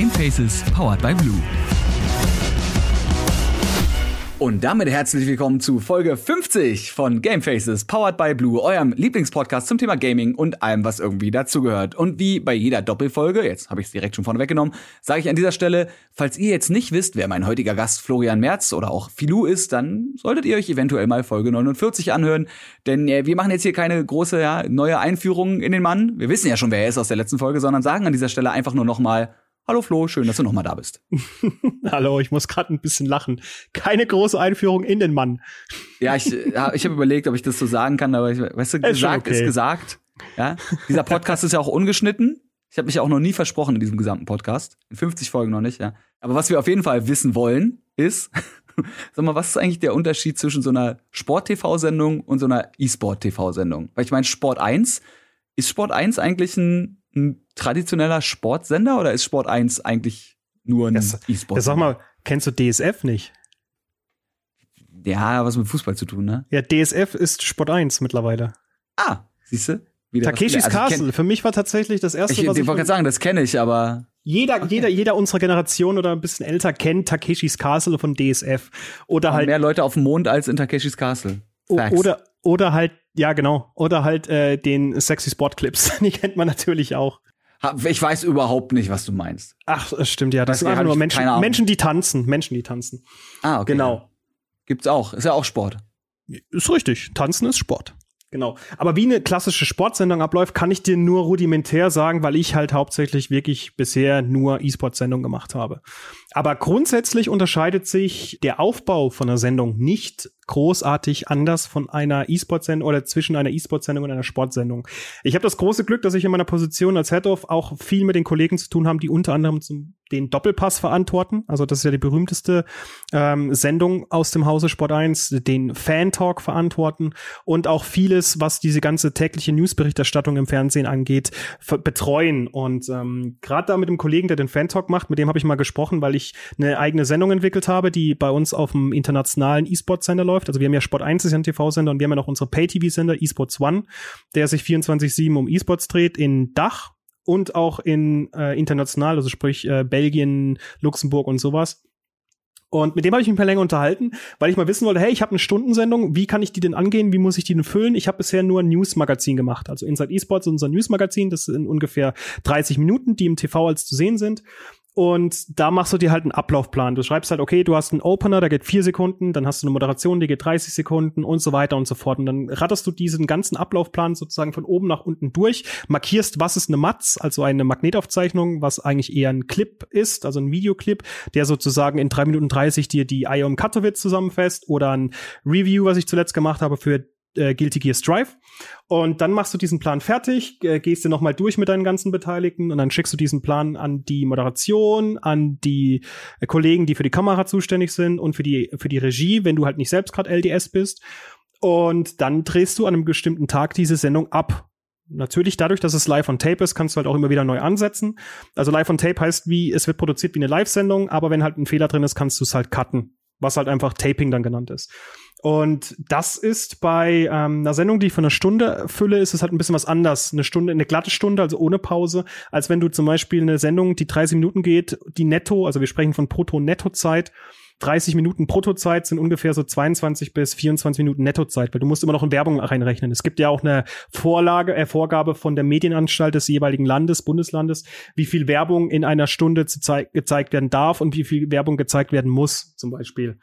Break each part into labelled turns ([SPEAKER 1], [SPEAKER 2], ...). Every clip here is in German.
[SPEAKER 1] Gamefaces powered by Blue. Und damit herzlich willkommen zu Folge 50 von Gamefaces, powered by Blue, eurem Lieblingspodcast zum Thema Gaming und allem, was irgendwie dazugehört. Und wie bei jeder Doppelfolge, jetzt habe ich es direkt schon vorne weggenommen, sage ich an dieser Stelle, falls ihr jetzt nicht wisst, wer mein heutiger Gast Florian Merz oder auch Filou ist, dann solltet ihr euch eventuell mal Folge 49 anhören. Denn äh, wir machen jetzt hier keine große ja, neue Einführung in den Mann. Wir wissen ja schon, wer er ist aus der letzten Folge, sondern sagen an dieser Stelle einfach nur noch mal Hallo Flo, schön, dass du nochmal da bist.
[SPEAKER 2] Hallo, ich muss gerade ein bisschen lachen. Keine große Einführung in den Mann.
[SPEAKER 1] Ja, ich, ja, ich habe überlegt, ob ich das so sagen kann, aber ich, weißt du, ist gesagt okay. ist gesagt. Ja, dieser Podcast ist ja auch ungeschnitten. Ich habe mich ja auch noch nie versprochen in diesem gesamten Podcast. In 50 Folgen noch nicht, ja. Aber was wir auf jeden Fall wissen wollen, ist, sag mal, was ist eigentlich der Unterschied zwischen so einer Sport-TV-Sendung und so einer E-Sport-TV-Sendung? Weil ich meine, Sport 1, ist Sport 1 eigentlich ein ein traditioneller Sportsender oder ist Sport 1 eigentlich nur ein E-Sport?
[SPEAKER 2] Sag mal, kennst du DSF nicht?
[SPEAKER 1] Ja, was mit Fußball zu tun, ne?
[SPEAKER 2] Ja, DSF ist Sport 1 mittlerweile.
[SPEAKER 1] Ah, siehst du?
[SPEAKER 2] Takeshis also Castle, für mich war tatsächlich das erste,
[SPEAKER 1] ich, was ich, ich wollte gerade sagen, das kenne ich, aber
[SPEAKER 2] jeder, okay. jeder, jeder unserer Generation oder ein bisschen älter kennt Takeshis Castle von DSF oder halt
[SPEAKER 1] mehr Leute auf dem Mond als in Takeshis Castle.
[SPEAKER 2] Facts. Oder oder halt ja, genau. Oder halt äh, den Sexy Sport Clips. Die kennt man natürlich auch.
[SPEAKER 1] Ich weiß überhaupt nicht, was du meinst.
[SPEAKER 2] Ach, das stimmt ja. Das, das sind einfach nur Menschen, Menschen, die tanzen. Menschen, die tanzen.
[SPEAKER 1] Ah, okay. Genau. Gibt's auch. Ist ja auch Sport.
[SPEAKER 2] Ist richtig. Tanzen ist Sport. Genau. Aber wie eine klassische Sportsendung abläuft, kann ich dir nur rudimentär sagen, weil ich halt hauptsächlich wirklich bisher nur E-Sport-Sendungen gemacht habe. Aber grundsätzlich unterscheidet sich der Aufbau von einer Sendung nicht großartig anders von einer E-Sport-Sendung oder zwischen einer E-Sport-Sendung und einer Sportsendung. Ich habe das große Glück, dass ich in meiner Position als Head-Off auch viel mit den Kollegen zu tun haben, die unter anderem zum, den Doppelpass verantworten. Also das ist ja die berühmteste ähm, Sendung aus dem Hause Sport 1, den Fan-Talk verantworten und auch vieles, was diese ganze tägliche Newsberichterstattung im Fernsehen angeht, betreuen. Und ähm, gerade da mit dem Kollegen, der den Fan-Talk macht, mit dem habe ich mal gesprochen, weil ich eine eigene Sendung entwickelt habe, die bei uns auf dem internationalen E-Sport-Sender läuft. Also wir haben ja Sport 1 ist ja ein TV-Sender und wir haben ja noch unsere Pay-TV-Sender eSports One, der sich 24-7 um E-Sports dreht in Dach und auch in äh, international, also sprich äh, Belgien, Luxemburg und sowas. Und mit dem habe ich mich mal länger unterhalten, weil ich mal wissen wollte, hey, ich habe eine Stundensendung, wie kann ich die denn angehen, wie muss ich die denn füllen? Ich habe bisher nur ein News-Magazin gemacht. Also Inside Esports ist unser News-Magazin, das sind ungefähr 30 Minuten, die im TV als zu sehen sind. Und da machst du dir halt einen Ablaufplan. Du schreibst halt, okay, du hast einen Opener, der geht vier Sekunden, dann hast du eine Moderation, die geht 30 Sekunden und so weiter und so fort. Und dann ratterst du diesen ganzen Ablaufplan sozusagen von oben nach unten durch, markierst, was ist eine Matz, also eine Magnetaufzeichnung, was eigentlich eher ein Clip ist, also ein Videoclip, der sozusagen in drei Minuten 30 dir die IOM Katowice zusammenfasst oder ein Review, was ich zuletzt gemacht habe für äh, Guilty Gear Strive. Und dann machst du diesen Plan fertig, äh, gehst du nochmal durch mit deinen ganzen Beteiligten und dann schickst du diesen Plan an die Moderation, an die äh, Kollegen, die für die Kamera zuständig sind und für die, für die Regie, wenn du halt nicht selbst gerade LDS bist. Und dann drehst du an einem bestimmten Tag diese Sendung ab. Natürlich dadurch, dass es live on tape ist, kannst du halt auch immer wieder neu ansetzen. Also live on tape heißt wie, es wird produziert wie eine Live-Sendung, aber wenn halt ein Fehler drin ist, kannst du es halt cutten. Was halt einfach Taping dann genannt ist. Und das ist bei ähm, einer Sendung, die ich von einer Stunde fülle, ist es halt ein bisschen was anders. Eine Stunde, eine glatte Stunde, also ohne Pause, als wenn du zum Beispiel eine Sendung, die 30 Minuten geht, die netto, also wir sprechen von Brutto-Netto-Zeit, 30 Minuten Bruttozeit sind ungefähr so 22 bis 24 Minuten Nettozeit, weil du musst immer noch in Werbung reinrechnen. Es gibt ja auch eine Vorlage, äh, Vorgabe von der Medienanstalt des jeweiligen Landes, Bundeslandes, wie viel Werbung in einer Stunde gezeigt werden darf und wie viel Werbung gezeigt werden muss, zum Beispiel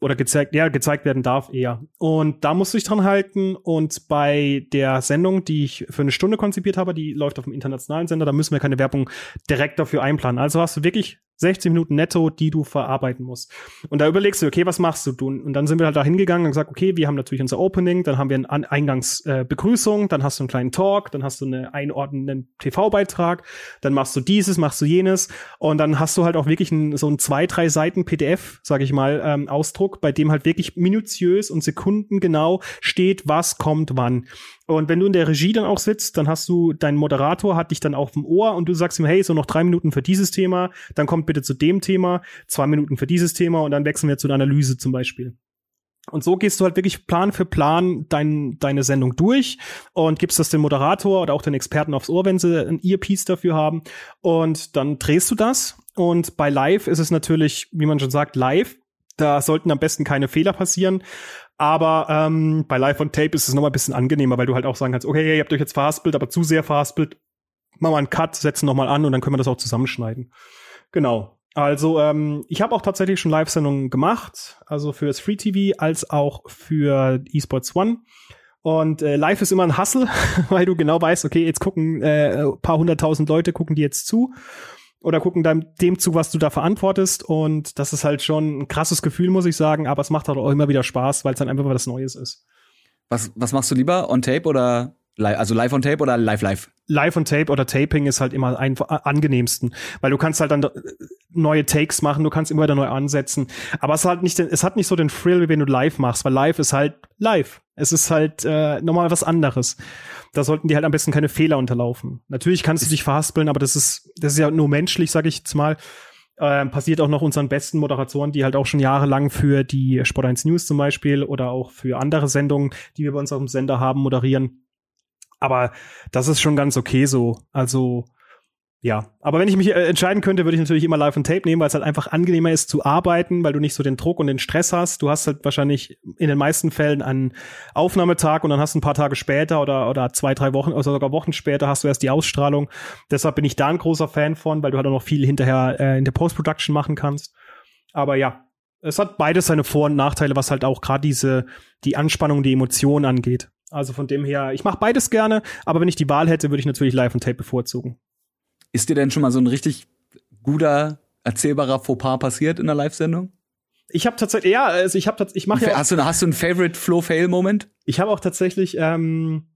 [SPEAKER 2] oder gezeigt, ja, gezeigt werden darf eher. Und da musst du dich dran halten. Und bei der Sendung, die ich für eine Stunde konzipiert habe, die läuft auf dem internationalen Sender, da müssen wir keine Werbung direkt dafür einplanen. Also hast du wirklich 60 Minuten netto, die du verarbeiten musst. Und da überlegst du, okay, was machst du? Und dann sind wir halt da hingegangen und gesagt, okay, wir haben natürlich unser Opening, dann haben wir eine Eingangsbegrüßung, äh, dann hast du einen kleinen Talk, dann hast du einen einordnenden TV-Beitrag, dann machst du dieses, machst du jenes und dann hast du halt auch wirklich ein, so ein zwei, drei Seiten PDF, sag ich mal, ähm, Ausdruck, bei dem halt wirklich minutiös und sekundengenau steht, was kommt wann. Und wenn du in der Regie dann auch sitzt, dann hast du, dein Moderator hat dich dann auf dem Ohr und du sagst ihm, hey, so noch drei Minuten für dieses Thema, dann kommt bitte zu dem Thema, zwei Minuten für dieses Thema und dann wechseln wir zu einer Analyse zum Beispiel. Und so gehst du halt wirklich Plan für Plan dein, deine Sendung durch und gibst das dem Moderator oder auch den Experten aufs Ohr, wenn sie ein Earpiece dafür haben. Und dann drehst du das. Und bei Live ist es natürlich, wie man schon sagt, live. Da sollten am besten keine Fehler passieren. Aber ähm, bei Live on Tape ist es nochmal ein bisschen angenehmer, weil du halt auch sagen kannst, okay, ihr habt euch jetzt verhaspelt, aber zu sehr verhaspelt. Machen wir einen Cut, setzen nochmal an und dann können wir das auch zusammenschneiden. Genau. Also ähm, ich habe auch tatsächlich schon Live-Sendungen gemacht, also für das Free TV als auch für eSports One. Und äh, live ist immer ein Hustle, weil du genau weißt, okay, jetzt gucken äh, paar hunderttausend Leute, gucken die jetzt zu oder gucken dann dem zu, was du da verantwortest. Und das ist halt schon ein krasses Gefühl, muss ich sagen. Aber es macht halt auch immer wieder Spaß, weil es dann einfach was Neues ist.
[SPEAKER 1] Was, was machst du lieber? On Tape oder? Also live on Tape oder live live?
[SPEAKER 2] Live on Tape oder Taping ist halt immer einfach angenehmsten, weil du kannst halt dann neue Takes machen, du kannst immer wieder neu ansetzen, aber es hat nicht es hat nicht so den Thrill, wie wenn du live machst, weil live ist halt live. Es ist halt äh, nochmal was anderes. Da sollten die halt am besten keine Fehler unterlaufen. Natürlich kannst du dich verhaspeln, aber das ist das ist ja nur menschlich, sage ich jetzt mal. Äh, passiert auch noch unseren besten Moderatoren, die halt auch schon jahrelang für die Sport 1 News zum Beispiel oder auch für andere Sendungen, die wir bei uns auf dem Sender haben, moderieren aber das ist schon ganz okay so. Also, ja. Aber wenn ich mich äh, entscheiden könnte, würde ich natürlich immer Live on Tape nehmen, weil es halt einfach angenehmer ist zu arbeiten, weil du nicht so den Druck und den Stress hast. Du hast halt wahrscheinlich in den meisten Fällen einen Aufnahmetag und dann hast du ein paar Tage später oder, oder zwei, drei Wochen oder sogar Wochen später hast du erst die Ausstrahlung. Deshalb bin ich da ein großer Fan von, weil du halt auch noch viel hinterher äh, in der Post-Production machen kannst. Aber ja, es hat beides seine Vor- und Nachteile, was halt auch gerade diese, die Anspannung, die Emotionen angeht. Also von dem her, ich mache beides gerne, aber wenn ich die Wahl hätte, würde ich natürlich Live und Tape bevorzugen.
[SPEAKER 1] Ist dir denn schon mal so ein richtig guter, erzählbarer Fauxpas passiert in der Live-Sendung?
[SPEAKER 2] Ich habe tatsächlich, ja, also ich habe ich mache ja.
[SPEAKER 1] Hast du, hast du einen Favorite Flow-Fail-Moment?
[SPEAKER 2] Ich habe auch tatsächlich ähm,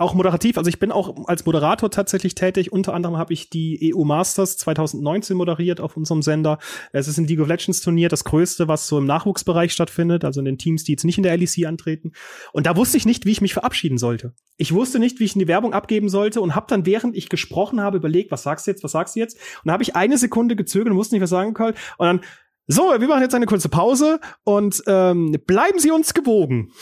[SPEAKER 2] auch moderativ, also ich bin auch als Moderator tatsächlich tätig. Unter anderem habe ich die EU Masters 2019 moderiert auf unserem Sender. Es ist ein League of Legends Turnier, das größte, was so im Nachwuchsbereich stattfindet, also in den Teams, die jetzt nicht in der LEC antreten. Und da wusste ich nicht, wie ich mich verabschieden sollte. Ich wusste nicht, wie ich in die Werbung abgeben sollte und habe dann, während ich gesprochen habe, überlegt, was sagst du jetzt, was sagst du jetzt? Und da habe ich eine Sekunde gezögert und wusste nicht, was sagen soll. Und dann so, wir machen jetzt eine kurze Pause und ähm, bleiben Sie uns gewogen.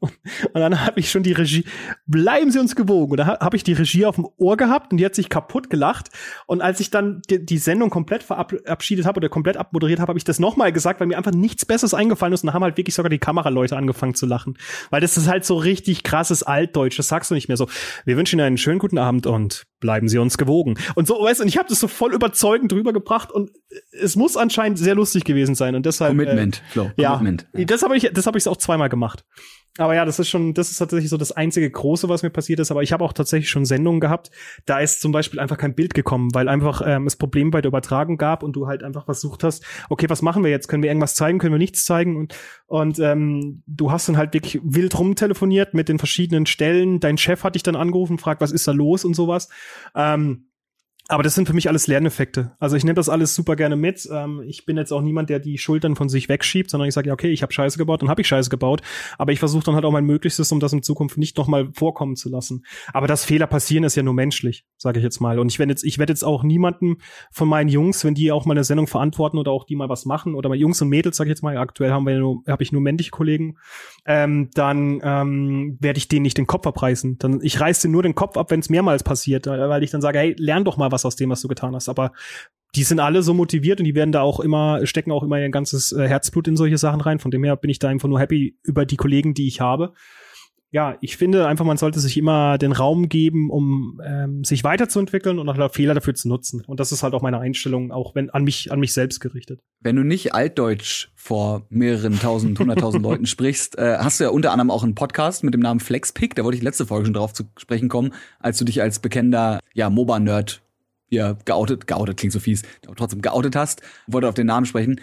[SPEAKER 2] Und, dann habe ich schon die Regie, bleiben Sie uns gewogen. Und da habe ich die Regie auf dem Ohr gehabt und die hat sich kaputt gelacht. Und als ich dann die, die Sendung komplett verabschiedet habe oder komplett abmoderiert habe, habe ich das nochmal gesagt, weil mir einfach nichts Besseres eingefallen ist. Und da haben halt wirklich sogar die Kameraleute angefangen zu lachen. Weil das ist halt so richtig krasses Altdeutsch. Das sagst du nicht mehr so. Wir wünschen Ihnen einen schönen guten Abend und bleiben Sie uns gewogen. Und so, weißt du, und ich habe das so voll überzeugend drüber gebracht und es muss anscheinend sehr lustig gewesen sein. Und deshalb.
[SPEAKER 1] Commitment,
[SPEAKER 2] äh, Flo. Ja, Commitment. Das habe ich, das habe ich auch zweimal gemacht. Aber ja, das ist schon, das ist tatsächlich so das einzige Große, was mir passiert ist. Aber ich habe auch tatsächlich schon Sendungen gehabt, da ist zum Beispiel einfach kein Bild gekommen, weil einfach ähm, es Probleme bei der Übertragung gab und du halt einfach versucht hast, okay, was machen wir jetzt? Können wir irgendwas zeigen? Können wir nichts zeigen? Und, und ähm, du hast dann halt wirklich wild rumtelefoniert mit den verschiedenen Stellen. Dein Chef hat dich dann angerufen, fragt, was ist da los und sowas. Ähm, aber das sind für mich alles Lerneffekte. Also ich nehme das alles super gerne mit. Ähm, ich bin jetzt auch niemand, der die Schultern von sich wegschiebt, sondern ich sage, ja, okay, ich habe Scheiße gebaut, dann habe ich Scheiße gebaut. Aber ich versuche dann halt auch mein Möglichstes, um das in Zukunft nicht nochmal vorkommen zu lassen. Aber dass Fehler passieren, ist ja nur menschlich, sage ich jetzt mal. Und ich werde jetzt, ich werde jetzt auch niemanden von meinen Jungs, wenn die auch mal eine Sendung verantworten oder auch die mal was machen, oder mal Jungs und Mädels, sage ich jetzt mal, aktuell haben wir nur, habe ich nur männliche Kollegen, ähm, dann ähm, werde ich denen nicht den Kopf abreißen. Dann ich reiße nur den Kopf ab, wenn es mehrmals passiert, weil ich dann sage, hey, lern doch mal was was aus dem, was du getan hast. Aber die sind alle so motiviert und die werden da auch immer, stecken auch immer ihr ganzes äh, Herzblut in solche Sachen rein. Von dem her bin ich da einfach nur happy über die Kollegen, die ich habe. Ja, ich finde einfach, man sollte sich immer den Raum geben, um ähm, sich weiterzuentwickeln und auch Fehler dafür zu nutzen. Und das ist halt auch meine Einstellung, auch wenn an mich, an mich selbst gerichtet.
[SPEAKER 1] Wenn du nicht Altdeutsch vor mehreren tausend, hunderttausend Leuten sprichst, äh, hast du ja unter anderem auch einen Podcast mit dem Namen Flexpick. Da wollte ich letzte Folge schon drauf zu sprechen kommen, als du dich als bekennender, ja, MOBA-Nerd ja, geoutet, geoutet klingt so fies, aber trotzdem geoutet hast, wollte auf den Namen sprechen.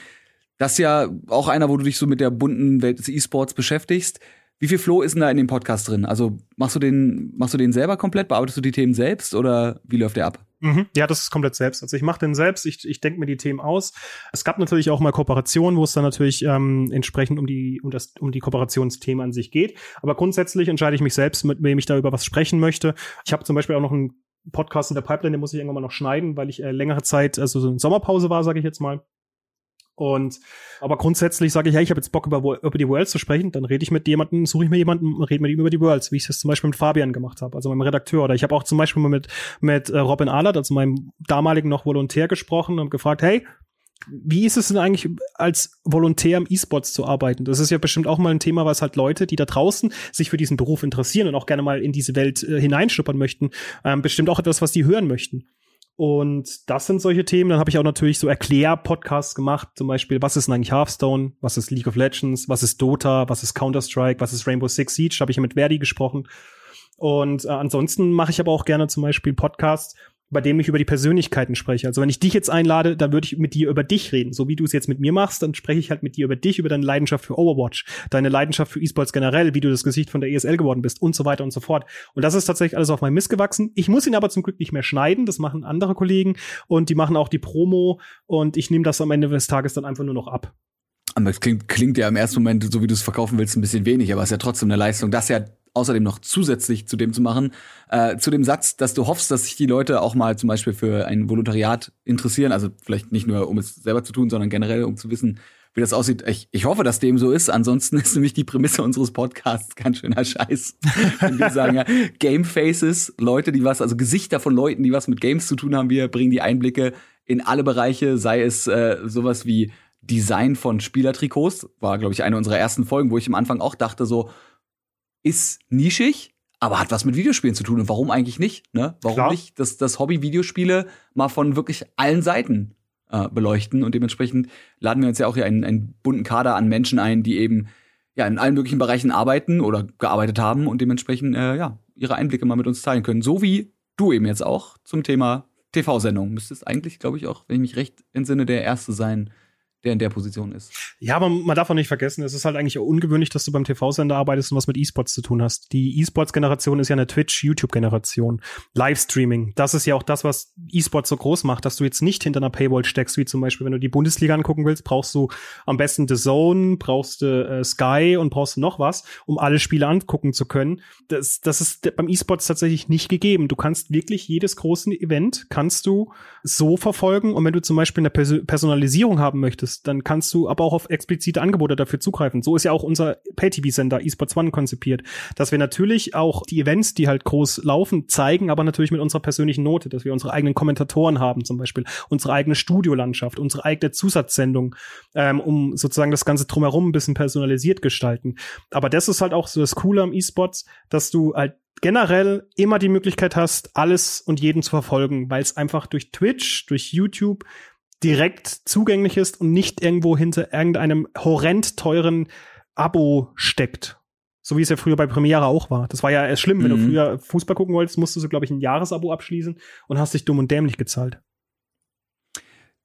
[SPEAKER 1] Das ist ja auch einer, wo du dich so mit der bunten Welt des E-Sports beschäftigst. Wie viel Flow ist denn da in dem Podcast drin? Also machst du den, machst du den selber komplett? Bearbeitest du die Themen selbst oder wie läuft der ab?
[SPEAKER 2] Mhm. Ja, das ist komplett selbst. Also ich mache den selbst, ich, ich denke mir die Themen aus. Es gab natürlich auch mal Kooperationen, wo es dann natürlich ähm, entsprechend um die, um das, um die Kooperationsthemen an sich geht. Aber grundsätzlich entscheide ich mich selbst, mit wem ich da über was sprechen möchte. Ich habe zum Beispiel auch noch einen Podcast in der Pipeline, den muss ich irgendwann mal noch schneiden, weil ich äh, längere Zeit, also so in Sommerpause war, sage ich jetzt mal. Und aber grundsätzlich sage ich, hey, ich habe jetzt Bock über, über die Worlds zu sprechen, dann rede ich mit jemandem, suche ich mir jemanden, rede mit ihm über die Worlds, wie ich das zum Beispiel mit Fabian gemacht habe, also meinem Redakteur. Oder ich habe auch zum Beispiel mal mit mit äh, Robin Ahlert, also meinem damaligen noch Volontär, gesprochen und gefragt, hey, wie ist es denn eigentlich, als Volontär im E-Sports zu arbeiten? Das ist ja bestimmt auch mal ein Thema, was halt Leute, die da draußen sich für diesen Beruf interessieren und auch gerne mal in diese Welt äh, hineinschnuppern möchten, ähm, bestimmt auch etwas, was die hören möchten. Und das sind solche Themen. Dann habe ich auch natürlich so Erklär-Podcasts gemacht, zum Beispiel, was ist denn eigentlich Hearthstone, was ist League of Legends, was ist Dota, was ist Counter-Strike, was ist Rainbow Six Siege, habe ich ja mit Verdi gesprochen. Und äh, ansonsten mache ich aber auch gerne zum Beispiel Podcasts, bei dem ich über die Persönlichkeiten spreche. Also wenn ich dich jetzt einlade, dann würde ich mit dir über dich reden. So wie du es jetzt mit mir machst, dann spreche ich halt mit dir über dich, über deine Leidenschaft für Overwatch, deine Leidenschaft für E-Sports generell, wie du das Gesicht von der ESL geworden bist und so weiter und so fort. Und das ist tatsächlich alles auf meinem Mist gewachsen. Ich muss ihn aber zum Glück nicht mehr schneiden. Das machen andere Kollegen und die machen auch die Promo und ich nehme das am Ende des Tages dann einfach nur noch ab.
[SPEAKER 1] Aber es klingt, klingt ja im ersten Moment, so wie du es verkaufen willst, ein bisschen wenig, aber es ist ja trotzdem eine Leistung, das ja außerdem noch zusätzlich zu dem zu machen, äh, zu dem Satz, dass du hoffst, dass sich die Leute auch mal zum Beispiel für ein Volontariat interessieren, also vielleicht nicht nur, um es selber zu tun, sondern generell, um zu wissen, wie das aussieht. Ich, ich hoffe, dass dem so ist. Ansonsten ist nämlich die Prämisse unseres Podcasts ganz schöner Scheiß. Wenn wir sagen ja, Game Faces, Leute, die was, also Gesichter von Leuten, die was mit Games zu tun haben, wir bringen die Einblicke in alle Bereiche, sei es äh, sowas wie Design von Spielertrikots, war, glaube ich, eine unserer ersten Folgen, wo ich am Anfang auch dachte, so, ist nischig, aber hat was mit Videospielen zu tun. Und warum eigentlich nicht? Ne? Warum Klar. nicht das, das Hobby Videospiele mal von wirklich allen Seiten äh, beleuchten? Und dementsprechend laden wir uns ja auch hier einen, einen bunten Kader an Menschen ein, die eben ja in allen möglichen Bereichen arbeiten oder gearbeitet haben und dementsprechend äh, ja ihre Einblicke mal mit uns teilen können. So wie du eben jetzt auch zum Thema TV-Sendung. Müsstest eigentlich, glaube ich, auch, wenn ich mich recht entsinne, der Erste sein, der in der Position ist.
[SPEAKER 2] Ja, aber man darf auch nicht vergessen, es ist halt eigentlich ungewöhnlich, dass du beim TV-Sender arbeitest und was mit E-Sports zu tun hast. Die E-Sports-Generation ist ja eine Twitch-YouTube-Generation. Livestreaming, das ist ja auch das, was E-Sports so groß macht, dass du jetzt nicht hinter einer Paywall steckst, wie zum Beispiel, wenn du die Bundesliga angucken willst, brauchst du am besten The Zone, brauchst du äh, Sky und brauchst du noch was, um alle Spiele angucken zu können. Das, das ist beim E-Sports tatsächlich nicht gegeben. Du kannst wirklich jedes große Event kannst du so verfolgen und wenn du zum Beispiel eine Personalisierung haben möchtest, dann kannst du aber auch auf explizite Angebote dafür zugreifen. So ist ja auch unser Pay-TV-Sender eSports One konzipiert, dass wir natürlich auch die Events, die halt groß laufen, zeigen, aber natürlich mit unserer persönlichen Note, dass wir unsere eigenen Kommentatoren haben zum Beispiel, unsere eigene Studiolandschaft, unsere eigene Zusatzsendung, ähm, um sozusagen das Ganze drumherum ein bisschen personalisiert gestalten. Aber das ist halt auch so das Coole am eSports, dass du halt generell immer die Möglichkeit hast, alles und jeden zu verfolgen, weil es einfach durch Twitch, durch YouTube direkt zugänglich ist und nicht irgendwo hinter irgendeinem horrend teuren Abo steckt. So wie es ja früher bei Premiere auch war. Das war ja erst schlimm. Mhm. Wenn du mhm. früher Fußball gucken wolltest, musstest du, glaube ich, ein Jahresabo abschließen und hast dich dumm und dämlich gezahlt.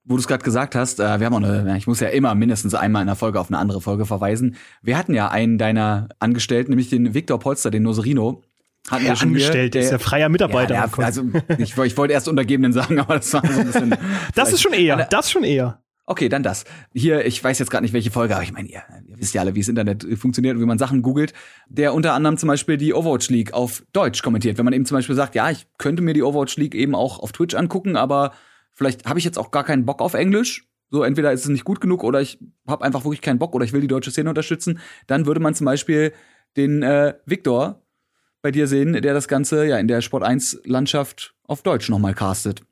[SPEAKER 1] Wo du es gerade gesagt hast, äh, wir haben auch eine, ich muss ja immer mindestens einmal in der Folge auf eine andere Folge verweisen. Wir hatten ja einen deiner Angestellten, nämlich den Viktor Polster, den Noserino,
[SPEAKER 2] hatten ja, angestellt, der, ist ja freier Mitarbeiter. Ja,
[SPEAKER 1] der, also ich, ich wollte erst Untergebenen sagen, aber das war so ein bisschen.
[SPEAKER 2] das ist schon eher, das schon eher.
[SPEAKER 1] Okay, dann das. Hier, ich weiß jetzt gerade nicht, welche Folge, aber ich meine, ihr, ihr wisst ja alle, wie das Internet funktioniert und wie man Sachen googelt. Der unter anderem zum Beispiel die Overwatch League auf Deutsch kommentiert. Wenn man eben zum Beispiel sagt, ja, ich könnte mir die Overwatch League eben auch auf Twitch angucken, aber vielleicht habe ich jetzt auch gar keinen Bock auf Englisch. So, entweder ist es nicht gut genug oder ich habe einfach wirklich keinen Bock oder ich will die deutsche Szene unterstützen. Dann würde man zum Beispiel den äh, Victor bei dir sehen, der das Ganze ja in der Sport 1 Landschaft auf Deutsch nochmal castet.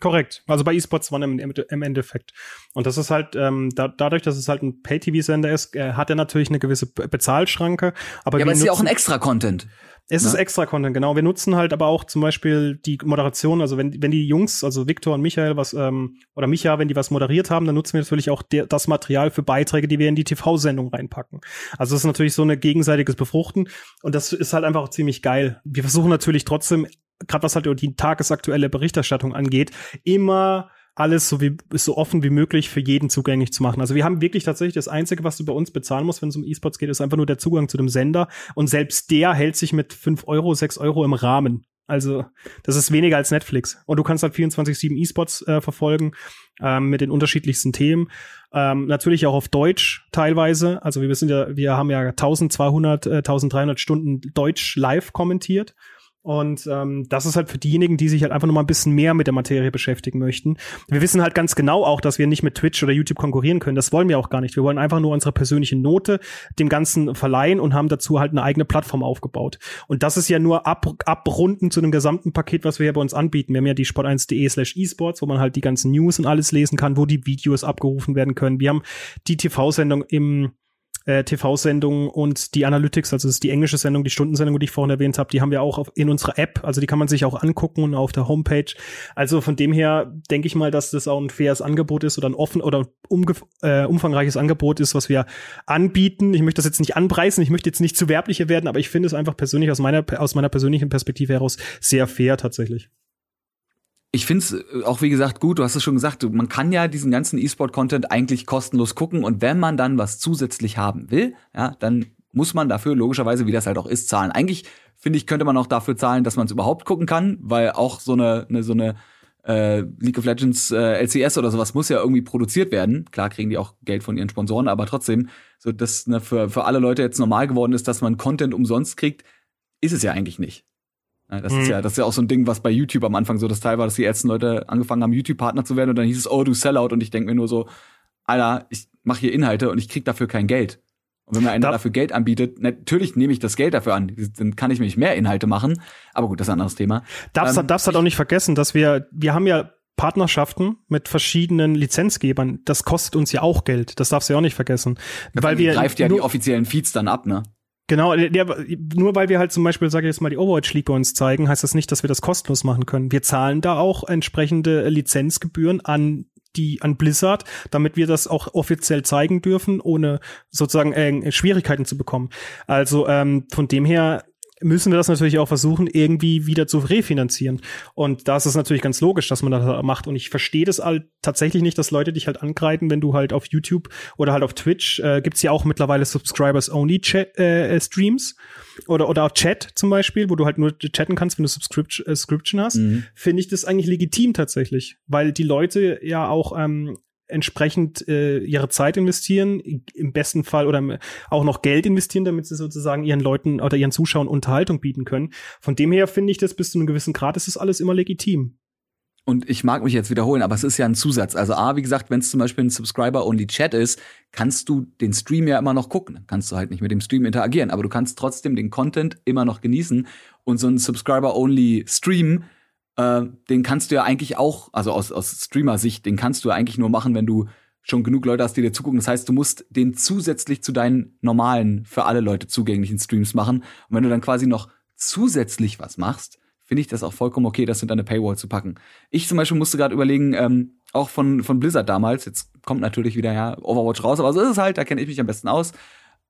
[SPEAKER 2] Korrekt. Also bei eSports One im, im Endeffekt. Und das ist halt, ähm, da, dadurch, dass es halt ein Pay-TV-Sender ist, äh, hat er natürlich eine gewisse Bezahlschranke. Aber,
[SPEAKER 1] ja,
[SPEAKER 2] aber
[SPEAKER 1] es ist ja auch ein Extra-Content.
[SPEAKER 2] Es ist ne? extra Content, genau. Wir nutzen halt aber auch zum Beispiel die Moderation, also wenn, wenn die Jungs, also Victor und Michael, was, ähm, oder Micha, wenn die was moderiert haben, dann nutzen wir natürlich auch der, das Material für Beiträge, die wir in die TV-Sendung reinpacken. Also das ist natürlich so eine gegenseitiges Befruchten und das ist halt einfach auch ziemlich geil. Wir versuchen natürlich trotzdem, gerade was halt die tagesaktuelle Berichterstattung angeht, immer alles so wie so offen wie möglich für jeden zugänglich zu machen. Also wir haben wirklich tatsächlich das einzige, was du bei uns bezahlen musst, wenn es um E-Sports geht, ist einfach nur der Zugang zu dem Sender und selbst der hält sich mit fünf Euro, sechs Euro im Rahmen. Also das ist weniger als Netflix. Und du kannst halt 24/7 E-Sports äh, verfolgen ähm, mit den unterschiedlichsten Themen. Ähm, natürlich auch auf Deutsch teilweise. Also wir sind ja, wir haben ja 1200, äh, 1300 Stunden Deutsch live kommentiert. Und ähm, das ist halt für diejenigen, die sich halt einfach noch mal ein bisschen mehr mit der Materie beschäftigen möchten. Wir wissen halt ganz genau auch, dass wir nicht mit Twitch oder YouTube konkurrieren können. Das wollen wir auch gar nicht. Wir wollen einfach nur unsere persönliche Note dem Ganzen verleihen und haben dazu halt eine eigene Plattform aufgebaut. Und das ist ja nur ab, abrunden zu dem gesamten Paket, was wir hier bei uns anbieten. Wir haben ja die sport1.de slash esports, wo man halt die ganzen News und alles lesen kann, wo die Videos abgerufen werden können. Wir haben die TV-Sendung im äh, TV-Sendungen und die Analytics, also das ist die englische Sendung, die Stundensendung, die ich vorhin erwähnt habe, die haben wir auch auf, in unserer App, also die kann man sich auch angucken auf der Homepage. Also von dem her denke ich mal, dass das auch ein faires Angebot ist oder ein offen oder äh, umfangreiches Angebot ist, was wir anbieten. Ich möchte das jetzt nicht anpreisen, ich möchte jetzt nicht zu werblicher werden, aber ich finde es einfach persönlich aus meiner aus meiner persönlichen Perspektive heraus sehr fair tatsächlich
[SPEAKER 1] ich finde es äh, auch, wie gesagt, gut, du hast es schon gesagt, man kann ja diesen ganzen E-Sport-Content eigentlich kostenlos gucken und wenn man dann was zusätzlich haben will, ja, dann muss man dafür logischerweise, wie das halt auch ist, zahlen. Eigentlich, finde ich, könnte man auch dafür zahlen, dass man es überhaupt gucken kann, weil auch so eine, eine so eine äh, League of Legends äh, LCS oder sowas muss ja irgendwie produziert werden. Klar kriegen die auch Geld von ihren Sponsoren, aber trotzdem, so dass ne, für, für alle Leute jetzt normal geworden ist, dass man Content umsonst kriegt, ist es ja eigentlich nicht. Das mhm. ist ja, das ist ja auch so ein Ding, was bei YouTube am Anfang so das Teil war, dass die ersten Leute angefangen haben, YouTube-Partner zu werden und dann hieß es, oh, du Sellout und ich denke mir nur so, Alter, ich mache hier Inhalte und ich krieg dafür kein Geld. Und wenn mir einer da dafür Geld anbietet, natürlich nehme ich das Geld dafür an. Dann kann ich mich mehr Inhalte machen. Aber gut, das ist ein anderes Thema.
[SPEAKER 2] Darfst, ähm, darfst halt auch nicht vergessen, dass wir, wir haben ja Partnerschaften mit verschiedenen Lizenzgebern. Das kostet uns ja auch Geld. Das darfst du ja auch nicht vergessen.
[SPEAKER 1] Weil wir greift ja die offiziellen Feeds dann ab, ne?
[SPEAKER 2] Genau, der, nur weil wir halt zum Beispiel, sage ich jetzt mal, die Overwatch League bei uns zeigen, heißt das nicht, dass wir das kostenlos machen können. Wir zahlen da auch entsprechende Lizenzgebühren an die an Blizzard, damit wir das auch offiziell zeigen dürfen, ohne sozusagen äh, Schwierigkeiten zu bekommen. Also ähm, von dem her müssen wir das natürlich auch versuchen, irgendwie wieder zu refinanzieren. Und da ist es natürlich ganz logisch, dass man das macht. Und ich verstehe das halt tatsächlich nicht, dass Leute dich halt angreifen, wenn du halt auf YouTube oder halt auf Twitch, äh, gibt's ja auch mittlerweile Subscribers-Only-Streams. Äh, oder, oder auch Chat zum Beispiel, wo du halt nur chatten kannst, wenn du Subscription, äh, Subscription hast, mhm. finde ich das eigentlich legitim tatsächlich, weil die Leute ja auch ähm, entsprechend äh, ihre Zeit investieren, im besten Fall oder auch noch Geld investieren, damit sie sozusagen ihren Leuten oder ihren Zuschauern Unterhaltung bieten können. Von dem her finde ich das bis zu einem gewissen Grad ist das alles immer legitim.
[SPEAKER 1] Und ich mag mich jetzt wiederholen, aber es ist ja ein Zusatz. Also A, wie gesagt, wenn es zum Beispiel ein Subscriber-Only-Chat ist, kannst du den Stream ja immer noch gucken. Dann kannst du halt nicht mit dem Stream interagieren, aber du kannst trotzdem den Content immer noch genießen. Und so ein Subscriber-Only-Stream äh, den kannst du ja eigentlich auch, also aus, aus Streamer-Sicht, den kannst du ja eigentlich nur machen, wenn du schon genug Leute hast, die dir zugucken. Das heißt, du musst den zusätzlich zu deinen normalen, für alle Leute zugänglichen Streams machen. Und wenn du dann quasi noch zusätzlich was machst, finde ich das auch vollkommen okay, das hinter eine Paywall zu packen. Ich zum Beispiel musste gerade überlegen, ähm, auch von, von Blizzard damals, jetzt kommt natürlich wieder ja Overwatch raus, aber so ist es halt, da kenne ich mich am besten aus.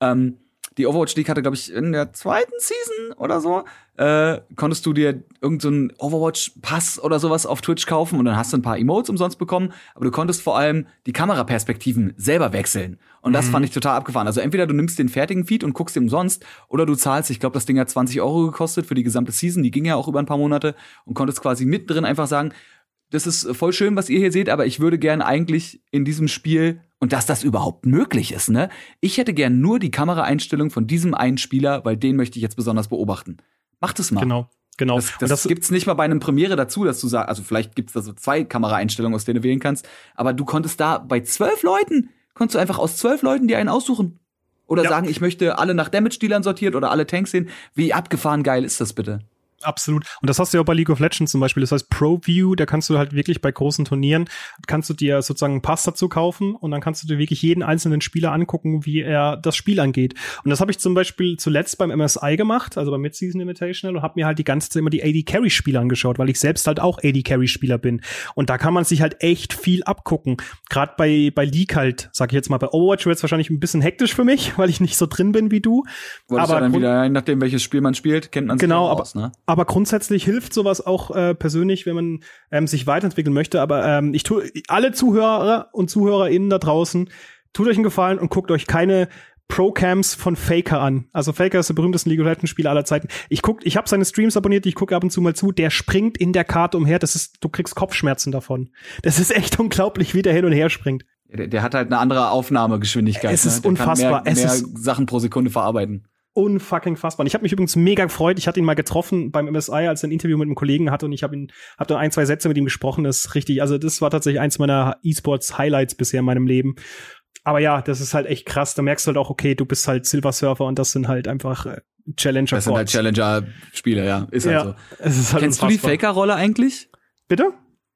[SPEAKER 1] Ähm, die Overwatch League hatte, glaube ich, in der zweiten Season oder so, äh, konntest du dir irgendeinen so Overwatch-Pass oder sowas auf Twitch kaufen und dann hast du ein paar Emotes umsonst bekommen, aber du konntest vor allem die Kameraperspektiven selber wechseln. Und das mhm. fand ich total abgefahren. Also entweder du nimmst den fertigen Feed und guckst den umsonst oder du zahlst, ich glaube, das Ding hat 20 Euro gekostet für die gesamte Season, die ging ja auch über ein paar Monate und konntest quasi mittendrin einfach sagen, das ist voll schön, was ihr hier seht, aber ich würde gern eigentlich in diesem Spiel und dass das überhaupt möglich ist, ne? Ich hätte gern nur die Kameraeinstellung von diesem einen Spieler, weil den möchte ich jetzt besonders beobachten. Macht es mal.
[SPEAKER 2] Genau. Genau.
[SPEAKER 1] Das, das, das gibt's nicht mal bei einem Premiere dazu, dass du sagst, also vielleicht gibt's da so zwei Kameraeinstellungen, aus denen du wählen kannst, aber du konntest da bei zwölf Leuten, konntest du einfach aus zwölf Leuten dir einen aussuchen. Oder ja. sagen, ich möchte alle nach Damage-Dealern sortiert oder alle Tanks sehen. Wie abgefahren geil ist das bitte?
[SPEAKER 2] Absolut. Und das hast du ja auch bei League of Legends zum Beispiel. Das heißt Pro View, da kannst du halt wirklich bei großen Turnieren, kannst du dir sozusagen einen Pass dazu kaufen und dann kannst du dir wirklich jeden einzelnen Spieler angucken, wie er das Spiel angeht. Und das habe ich zum Beispiel zuletzt beim MSI gemacht, also beim Mid-Season Invitational und habe mir halt die ganze Zeit immer die AD Carry Spieler angeschaut, weil ich selbst halt auch AD Carry Spieler bin. Und da kann man sich halt echt viel abgucken. Gerade bei, bei League halt, sag ich jetzt mal, bei Overwatch wird es wahrscheinlich ein bisschen hektisch für mich, weil ich nicht so drin bin wie du.
[SPEAKER 1] Wolltest aber ja dann wieder, nachdem welches Spiel man spielt, kennt man
[SPEAKER 2] sich genau, aus, ne? Aber grundsätzlich hilft sowas auch äh, persönlich, wenn man ähm, sich weiterentwickeln möchte. Aber ähm, ich tue alle Zuhörer und ZuhörerInnen da draußen, tut euch einen Gefallen und guckt euch keine Pro-Cams von Faker an. Also Faker ist der berühmteste League of Legends Spieler aller Zeiten. Ich guck, ich habe seine Streams abonniert, ich gucke ab und zu mal zu. Der springt in der Karte umher. Das ist, du kriegst Kopfschmerzen davon. Das ist echt unglaublich, wie der hin und her springt.
[SPEAKER 1] Der, der hat halt eine andere Aufnahmegeschwindigkeit.
[SPEAKER 2] Es ist ne? unfassbar.
[SPEAKER 1] Mehr, mehr es ist Sachen pro Sekunde verarbeiten
[SPEAKER 2] unfucking fassbar. Und ich habe mich übrigens mega gefreut. Ich hatte ihn mal getroffen beim MSI, als er ein Interview mit einem Kollegen hatte und ich habe ihn, habe dann ein, zwei Sätze mit ihm gesprochen. Das ist richtig. Also das war tatsächlich eins meiner E-Sports-Highlights bisher in meinem Leben. Aber ja, das ist halt echt krass. Da merkst du halt auch, okay, du bist halt Silver Surfer und das sind halt einfach äh, Challenger.
[SPEAKER 1] Das sind halt Challenger-Spiele, ja. Ist halt
[SPEAKER 2] ja,
[SPEAKER 1] so.
[SPEAKER 2] Es ist halt
[SPEAKER 1] Kennst du die Faker-Rolle eigentlich?
[SPEAKER 2] Bitte?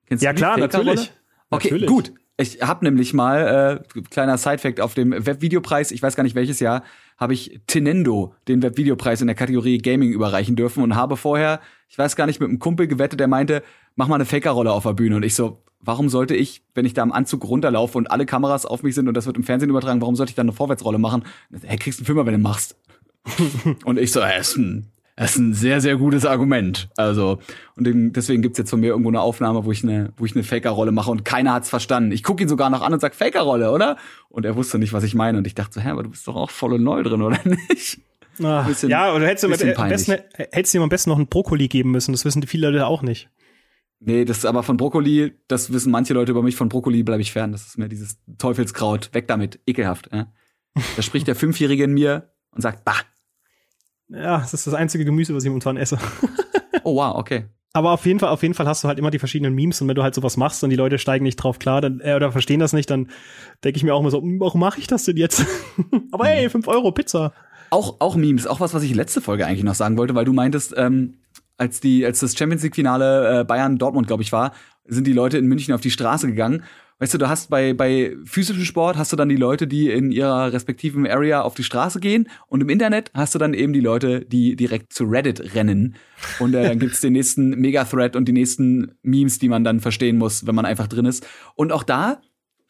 [SPEAKER 1] Kennst
[SPEAKER 2] ja klar, natürlich.
[SPEAKER 1] Okay,
[SPEAKER 2] Natürlich.
[SPEAKER 1] gut. Ich habe nämlich mal, äh, kleiner Sidefact, auf dem Webvideopreis, ich weiß gar nicht welches Jahr, habe ich Tenendo den Webvideopreis in der Kategorie Gaming überreichen dürfen und habe vorher, ich weiß gar nicht, mit einem Kumpel gewettet, der meinte, mach mal eine Faker-Rolle auf der Bühne. Und ich so, warum sollte ich, wenn ich da im Anzug runterlaufe und alle Kameras auf mich sind und das wird im Fernsehen übertragen, warum sollte ich dann eine Vorwärtsrolle machen? Hey, kriegst einen Filmer, wenn du machst. und ich so, äh, ist ein, das ist ein sehr, sehr gutes Argument. Also, und deswegen gibt's jetzt von mir irgendwo eine Aufnahme, wo ich eine, wo ich eine Faker-Rolle mache und keiner hat's verstanden. Ich gucke ihn sogar noch an und sag Faker-Rolle, oder? Und er wusste nicht, was ich meine. Und ich dachte so, hä, aber du bist doch auch voll und neu drin, oder nicht?
[SPEAKER 2] Ah,
[SPEAKER 1] Bisschen-
[SPEAKER 2] ja, oder hättest du, mit, am besten, hättest du ihm am besten noch einen Brokkoli geben müssen. Das wissen die viele Leute auch nicht.
[SPEAKER 1] Nee, das ist aber von Brokkoli, das wissen manche Leute über mich, von Brokkoli bleibe ich fern. Das ist mir dieses Teufelskraut. Weg damit. Ekelhaft. Äh? Da spricht der Fünfjährige in mir und sagt, bah.
[SPEAKER 2] Ja, das ist das einzige Gemüse, was ich momentan esse.
[SPEAKER 1] Oh wow, okay.
[SPEAKER 2] Aber auf jeden Fall, auf jeden Fall hast du halt immer die verschiedenen Memes und wenn du halt sowas machst und die Leute steigen nicht drauf klar, dann, äh, oder verstehen das nicht, dann denke ich mir auch immer so, hm, warum mache ich das denn jetzt? Aber hey, 5 Euro Pizza.
[SPEAKER 1] Auch, auch Memes, auch was, was ich letzte Folge eigentlich noch sagen wollte, weil du meintest, ähm, als die, als das Champions League Finale äh, Bayern Dortmund, glaube ich, war, sind die Leute in München auf die Straße gegangen. Weißt du, du hast bei, bei physischem Sport hast du dann die Leute, die in ihrer respektiven Area auf die Straße gehen und im Internet hast du dann eben die Leute, die direkt zu Reddit rennen. Und äh, dann gibt's den nächsten Mega-Thread und die nächsten Memes, die man dann verstehen muss, wenn man einfach drin ist. Und auch da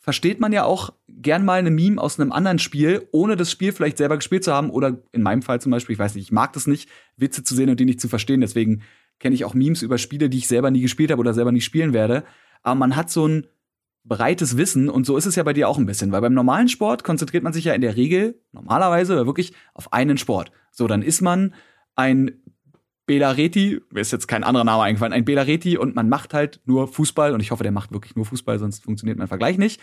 [SPEAKER 1] versteht man ja auch gern mal eine Meme aus einem anderen Spiel, ohne das Spiel vielleicht selber gespielt zu haben oder in meinem Fall zum Beispiel, ich weiß nicht, ich mag das nicht, Witze zu sehen und die nicht zu verstehen. Deswegen kenne ich auch Memes über Spiele, die ich selber nie gespielt habe oder selber nie spielen werde. Aber man hat so ein breites Wissen und so ist es ja bei dir auch ein bisschen, weil beim normalen Sport konzentriert man sich ja in der Regel normalerweise wirklich auf einen Sport. So, dann ist man ein Belareti, mir ist jetzt kein anderer Name eingefallen, ein Belareti und man macht halt nur Fußball und ich hoffe, der macht wirklich nur Fußball, sonst funktioniert mein Vergleich nicht.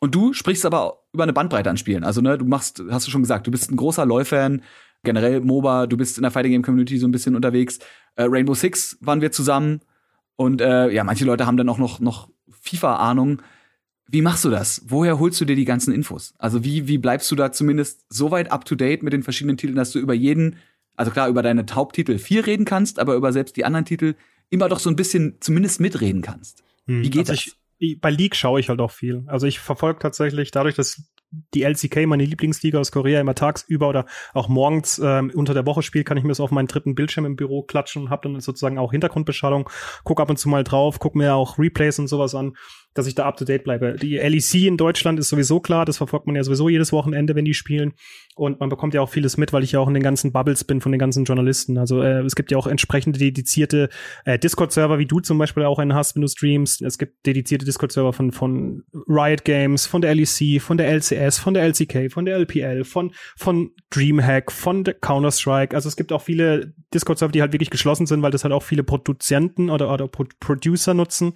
[SPEAKER 1] Und du sprichst aber über eine Bandbreite an Spielen. Also, ne, du machst, hast du schon gesagt, du bist ein großer LoL-Fan, generell MOBA, du bist in der Fighting Game Community so ein bisschen unterwegs. Äh, Rainbow Six waren wir zusammen und äh, ja, manche Leute haben dann auch noch, noch FIFA-Ahnung. Wie machst du das? Woher holst du dir die ganzen Infos? Also wie, wie bleibst du da zumindest so weit up to date mit den verschiedenen Titeln, dass du über jeden, also klar, über deine Haupttitel viel reden kannst, aber über selbst die anderen Titel immer doch so ein bisschen zumindest mitreden kannst. Wie geht
[SPEAKER 2] also
[SPEAKER 1] das?
[SPEAKER 2] Ich, bei League schaue ich halt auch viel. Also ich verfolge tatsächlich dadurch, dass die LCK, meine Lieblingsliga aus Korea, immer tagsüber oder auch morgens ähm, unter der Woche spielt, kann ich mir das auf meinen dritten Bildschirm im Büro klatschen und habe dann sozusagen auch Hintergrundbeschallung, guck ab und zu mal drauf, guck mir auch Replays und sowas an, dass ich da up to date bleibe. Die LEC in Deutschland ist sowieso klar, das verfolgt man ja sowieso jedes Wochenende, wenn die spielen. Und man bekommt ja auch vieles mit, weil ich ja auch in den ganzen Bubbles bin von den ganzen Journalisten. Also äh, es gibt ja auch entsprechende dedizierte äh, Discord-Server, wie du zum Beispiel auch einen hast, wenn du streamst. Es gibt dedizierte Discord-Server von, von Riot Games, von der LEC, von der LCS, von der LCK, von der LPL, von, von Dreamhack, von Counter-Strike. Also es gibt auch viele Discord-Server, die halt wirklich geschlossen sind, weil das halt auch viele Produzenten oder, oder Pro Producer nutzen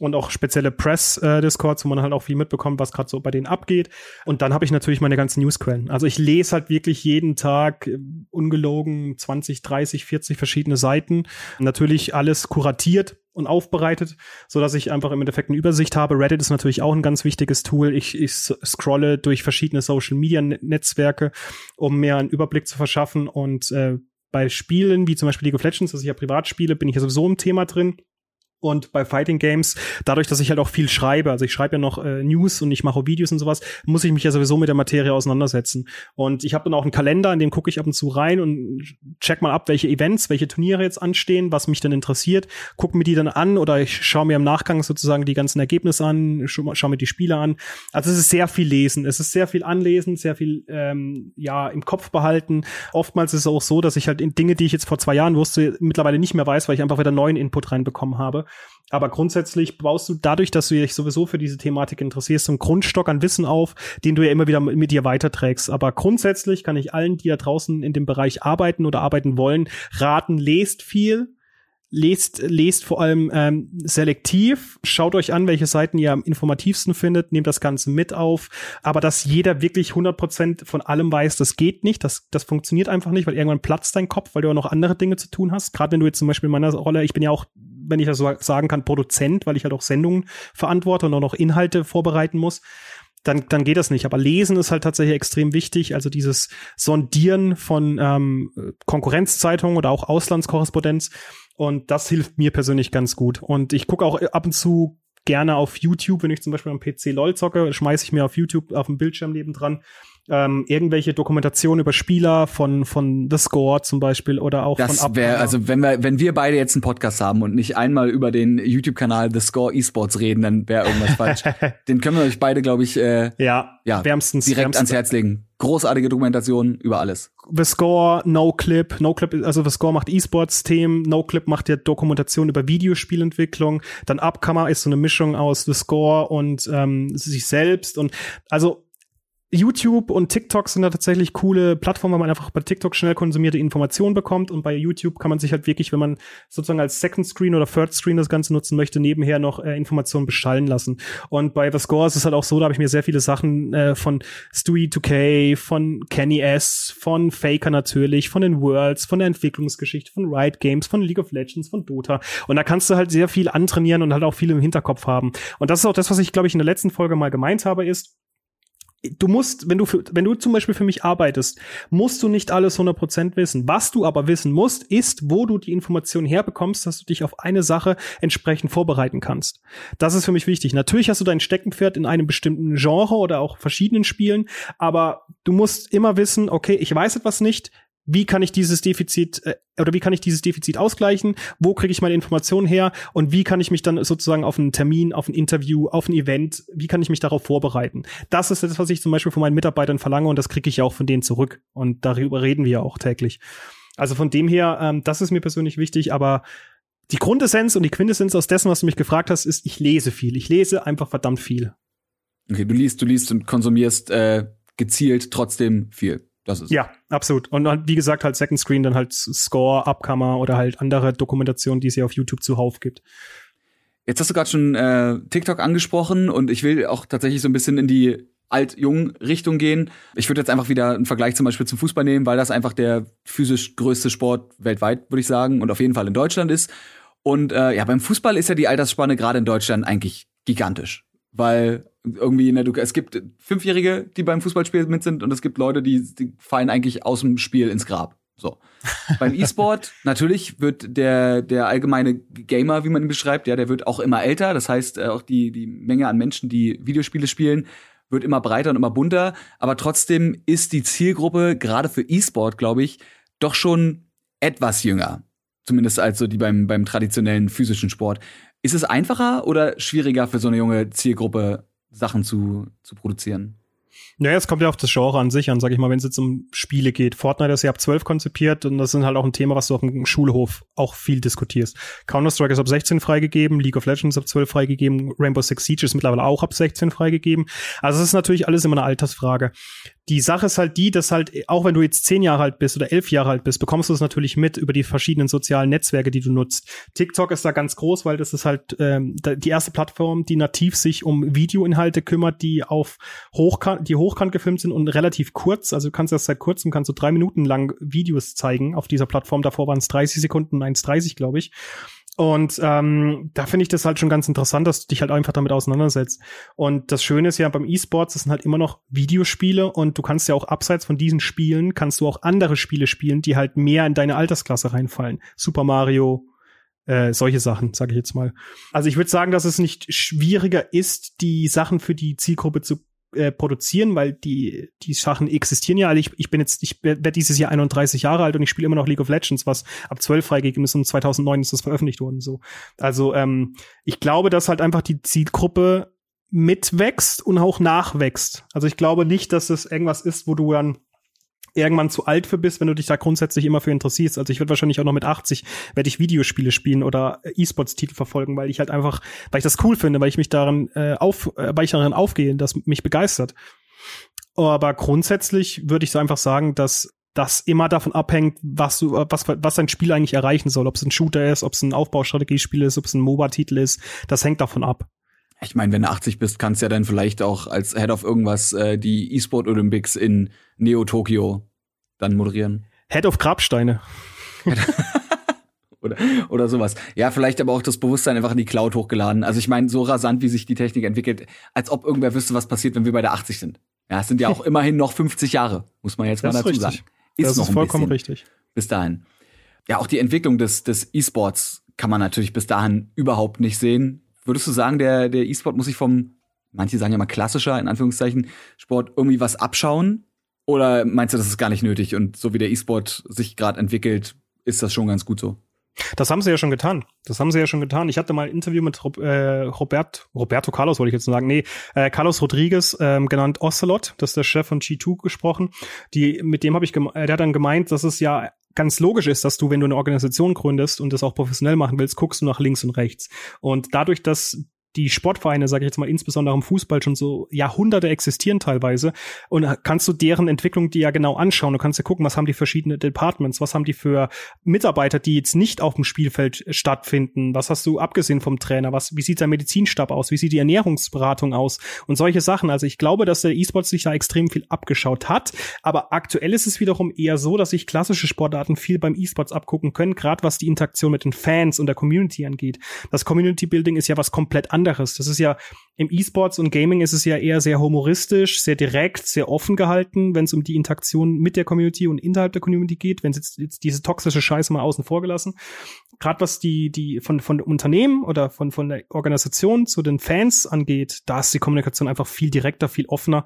[SPEAKER 2] und auch spezielle Press-Discords, wo man halt auch viel mitbekommt, was gerade so bei denen abgeht. Und dann habe ich natürlich meine ganzen Newsquellen. Also ich lese halt wirklich jeden Tag äh, ungelogen 20, 30, 40 verschiedene Seiten. Natürlich alles kuratiert und aufbereitet, so dass ich einfach im Endeffekt eine Übersicht habe. Reddit ist natürlich auch ein ganz wichtiges Tool. Ich, ich scrolle durch verschiedene Social Media Netzwerke, um mir einen Überblick zu verschaffen und äh, bei Spielen wie zum Beispiel League of Legends, das ich ja privat spiele, bin ich ja sowieso im Thema drin. Und bei Fighting Games, dadurch, dass ich halt auch viel schreibe, also ich schreibe ja noch äh, News und ich mache Videos und sowas, muss ich mich ja sowieso mit der Materie auseinandersetzen. Und ich habe dann auch einen Kalender, in dem gucke ich ab und zu rein und check mal ab, welche Events, welche Turniere jetzt anstehen, was mich dann interessiert, gucke mir die dann an oder ich schaue mir im Nachgang sozusagen die ganzen Ergebnisse an, schaue schau mir die Spiele an. Also es ist sehr viel lesen, es ist sehr viel anlesen, sehr viel ähm, ja im Kopf behalten. Oftmals ist es auch so, dass ich halt in Dinge, die ich jetzt vor zwei Jahren wusste, mittlerweile nicht mehr weiß, weil ich einfach wieder neuen Input reinbekommen habe. Aber grundsätzlich baust du dadurch, dass du dich sowieso für diese Thematik interessierst, einen Grundstock an Wissen auf, den du ja immer wieder mit dir weiterträgst. Aber grundsätzlich kann ich allen, die da draußen in dem Bereich arbeiten oder arbeiten wollen, raten, lest viel, lest, lest vor allem ähm, selektiv, schaut euch an, welche Seiten ihr am informativsten findet, nehmt das Ganze mit auf, aber dass jeder wirklich 100% von allem weiß, das geht nicht, das, das funktioniert einfach nicht, weil irgendwann platzt dein Kopf, weil du auch noch andere Dinge zu tun hast, gerade wenn du jetzt zum Beispiel in meiner Rolle, ich bin ja auch wenn ich das so sagen kann, Produzent, weil ich halt auch Sendungen verantworte und auch noch Inhalte vorbereiten muss dann, dann geht das nicht. Aber Lesen ist halt tatsächlich extrem wichtig. Also dieses Sondieren von ähm, Konkurrenzzeitungen oder auch Auslandskorrespondenz. Und das hilft mir persönlich ganz gut. Und ich gucke auch ab und zu gerne auf YouTube, wenn ich zum Beispiel am PC LOL zocke, schmeiße ich mir auf YouTube auf dem Bildschirm nebendran ähm, irgendwelche Dokumentationen über Spieler von von The Score zum Beispiel oder auch
[SPEAKER 1] das
[SPEAKER 2] von
[SPEAKER 1] wäre also wenn wir wenn wir beide jetzt einen Podcast haben und nicht einmal über den YouTube-Kanal The Score Esports reden, dann wäre irgendwas falsch. Den können wir euch beide, glaube ich, äh,
[SPEAKER 2] ja, ja wärmstens
[SPEAKER 1] direkt
[SPEAKER 2] wärmstens.
[SPEAKER 1] ans Herz legen. Großartige Dokumentation über alles.
[SPEAKER 2] The Score, No Clip, No Clip, also The Score macht E-Sports-Themen, No Clip macht ja Dokumentation über Videospielentwicklung, dann Upcomer ist so eine Mischung aus The Score und ähm, sich selbst und also YouTube und TikTok sind da tatsächlich coole Plattformen, weil man einfach bei TikTok schnell konsumierte Informationen bekommt und bei YouTube kann man sich halt wirklich, wenn man sozusagen als Second Screen oder Third Screen das Ganze nutzen möchte, nebenher noch äh, Informationen beschallen lassen. Und bei The Score ist es halt auch so, da habe ich mir sehr viele Sachen äh, von Stewie 2K, von Kenny S, von Faker natürlich, von den Worlds, von der Entwicklungsgeschichte, von Riot Games, von League of Legends, von Dota. Und da kannst du halt sehr viel antrainieren und halt auch viel im Hinterkopf haben. Und das ist auch das, was ich, glaube ich, in der letzten Folge mal gemeint habe, ist, du musst, wenn du für, wenn du zum Beispiel für mich arbeitest, musst du nicht alles 100% wissen. Was du aber wissen musst, ist, wo du die Informationen herbekommst, dass du dich auf eine Sache entsprechend vorbereiten kannst. Das ist für mich wichtig. Natürlich hast du dein Steckenpferd in einem bestimmten Genre oder auch verschiedenen Spielen, aber du musst immer wissen, okay, ich weiß etwas nicht, wie kann ich dieses Defizit äh, oder wie kann ich dieses Defizit ausgleichen? Wo kriege ich meine Informationen her? Und wie kann ich mich dann sozusagen auf einen Termin, auf ein Interview, auf ein Event, wie kann ich mich darauf vorbereiten? Das ist das, was ich zum Beispiel von meinen Mitarbeitern verlange und das kriege ich ja auch von denen zurück. Und darüber reden wir ja auch täglich. Also von dem her, ähm, das ist mir persönlich wichtig, aber die Grundessenz und die Quintessenz aus dessen, was du mich gefragt hast, ist, ich lese viel. Ich lese einfach verdammt viel.
[SPEAKER 1] Okay, du liest, du liest und konsumierst äh, gezielt trotzdem viel. Das ist
[SPEAKER 2] ja, absolut. Und wie gesagt, halt Second Screen, dann halt Score, Upcomer oder halt andere Dokumentationen, die es ja auf YouTube zuhauf gibt.
[SPEAKER 1] Jetzt hast du gerade schon äh, TikTok angesprochen und ich will auch tatsächlich so ein bisschen in die Alt-Jung-Richtung gehen. Ich würde jetzt einfach wieder einen Vergleich zum Beispiel zum Fußball nehmen, weil das einfach der physisch größte Sport weltweit, würde ich sagen, und auf jeden Fall in Deutschland ist. Und äh, ja, beim Fußball ist ja die Altersspanne gerade in Deutschland eigentlich gigantisch weil irgendwie, ne, du, es gibt Fünfjährige, die beim Fußballspiel mit sind und es gibt Leute, die, die fallen eigentlich aus dem Spiel ins Grab. So. beim E-Sport, natürlich wird der, der allgemeine Gamer, wie man ihn beschreibt, ja, der wird auch immer älter. Das heißt, äh, auch die, die Menge an Menschen, die Videospiele spielen, wird immer breiter und immer bunter. Aber trotzdem ist die Zielgruppe, gerade für E-Sport, glaube ich, doch schon etwas jünger. Zumindest als so die beim, beim traditionellen physischen Sport. Ist es einfacher oder schwieriger für so eine junge Zielgruppe, Sachen zu, zu produzieren?
[SPEAKER 2] Naja, es kommt ja auf das Genre an sich an, sag ich mal, wenn es jetzt um Spiele geht. Fortnite ist ja ab 12 konzipiert und das ist halt auch ein Thema, was du auf dem Schulhof auch viel diskutierst. Counter-Strike ist ab 16 freigegeben, League of Legends ab 12 freigegeben, Rainbow Six Siege ist mittlerweile auch ab 16 freigegeben. Also es ist natürlich alles immer eine Altersfrage die Sache ist halt die, dass halt, auch wenn du jetzt zehn Jahre alt bist oder elf Jahre alt bist, bekommst du es natürlich mit über die verschiedenen sozialen Netzwerke, die du nutzt. TikTok ist da ganz groß, weil das ist halt ähm, die erste Plattform, die nativ sich um Videoinhalte kümmert, die auf hochkant, die hochkant gefilmt sind und relativ kurz. Also du kannst erst seit kurzem kannst du drei Minuten lang Videos zeigen auf dieser Plattform. Davor waren es 30 Sekunden, 1,30 glaube ich. Und ähm, da finde ich das halt schon ganz interessant, dass du dich halt einfach damit auseinandersetzt. Und das Schöne ist ja beim E-Sports, das sind halt immer noch Videospiele und du kannst ja auch abseits von diesen Spielen, kannst du auch andere Spiele spielen, die halt mehr in deine Altersklasse reinfallen. Super Mario, äh, solche Sachen, sage ich jetzt mal. Also ich würde sagen, dass es nicht schwieriger ist, die Sachen für die Zielgruppe zu äh, produzieren, weil die die Sachen existieren ja. Also ich, ich bin jetzt, ich werde dieses Jahr 31 Jahre alt und ich spiele immer noch League of Legends, was ab 12 freigegeben ist und 2009 ist das veröffentlicht worden. So, also ähm, ich glaube, dass halt einfach die Zielgruppe mitwächst und auch nachwächst. Also ich glaube nicht, dass es irgendwas ist, wo du dann irgendwann zu alt für bist, wenn du dich da grundsätzlich immer für interessierst. Also ich werde wahrscheinlich auch noch mit 80 werde ich Videospiele spielen oder E-Sports-Titel verfolgen, weil ich halt einfach, weil ich das cool finde, weil ich mich daran äh, auf, äh, weil ich daran aufgehe, das mich begeistert. Aber grundsätzlich würde ich so einfach sagen, dass das immer davon abhängt, was du, was, was dein Spiel eigentlich erreichen soll. Ob es ein Shooter ist, ob es ein Aufbaustrategiespiel ist, ob es ein MOBA-Titel ist. Das hängt davon ab.
[SPEAKER 1] Ich meine, wenn du 80 bist, kannst du ja dann vielleicht auch als Head of irgendwas äh, die E-Sport Olympics in Neo Tokyo dann moderieren.
[SPEAKER 2] Head of Grabsteine.
[SPEAKER 1] oder, oder sowas. Ja, vielleicht aber auch das Bewusstsein einfach in die Cloud hochgeladen. Also ich meine, so rasant, wie sich die Technik entwickelt, als ob irgendwer wüsste, was passiert, wenn wir bei der 80 sind. Ja, es sind ja auch immerhin noch 50 Jahre, muss man jetzt das mal dazu
[SPEAKER 2] ist
[SPEAKER 1] sagen.
[SPEAKER 2] Ist das noch ist vollkommen richtig.
[SPEAKER 1] Bis dahin. Ja, auch die Entwicklung des, des E-Sports kann man natürlich bis dahin überhaupt nicht sehen. Würdest du sagen, der, der E-Sport muss sich vom, manche sagen ja mal klassischer, in Anführungszeichen, Sport irgendwie was abschauen? Oder meinst du, das ist gar nicht nötig und so wie der E-Sport sich gerade entwickelt, ist das schon ganz gut so?
[SPEAKER 2] Das haben sie ja schon getan. Das haben sie ja schon getan. Ich hatte mal ein Interview mit äh, Robert, Roberto Carlos, wollte ich jetzt sagen. Nee, äh, Carlos Rodriguez, ähm, genannt Ocelot, das ist der Chef von G2 gesprochen. Die, mit dem habe ich, äh, der hat dann gemeint, dass es ja ganz logisch ist, dass du, wenn du eine Organisation gründest und das auch professionell machen willst, guckst du nach links und rechts. Und dadurch, dass die Sportvereine, sage ich jetzt mal insbesondere im Fußball, schon so Jahrhunderte existieren teilweise. Und kannst du deren Entwicklung dir ja genau anschauen. Du kannst ja gucken, was haben die verschiedenen Departments, was haben die für Mitarbeiter, die jetzt nicht auf dem Spielfeld stattfinden. Was hast du abgesehen vom Trainer? Was, wie sieht der Medizinstab aus? Wie sieht die Ernährungsberatung aus? Und solche Sachen. Also ich glaube, dass der E-Sport sich da extrem viel abgeschaut hat. Aber aktuell ist es wiederum eher so, dass sich klassische Sportarten viel beim E-Sports abgucken können, gerade was die Interaktion mit den Fans und der Community angeht. Das Community Building ist ja was komplett anderes anderes. Das ist ja im E-Sports und Gaming ist es ja eher sehr humoristisch, sehr direkt, sehr offen gehalten, wenn es um die Interaktion mit der Community und innerhalb der Community geht, wenn jetzt, jetzt diese toxische Scheiße mal außen vor gelassen. Gerade was die die von von Unternehmen oder von von der Organisation zu den Fans angeht, da ist die Kommunikation einfach viel direkter, viel offener.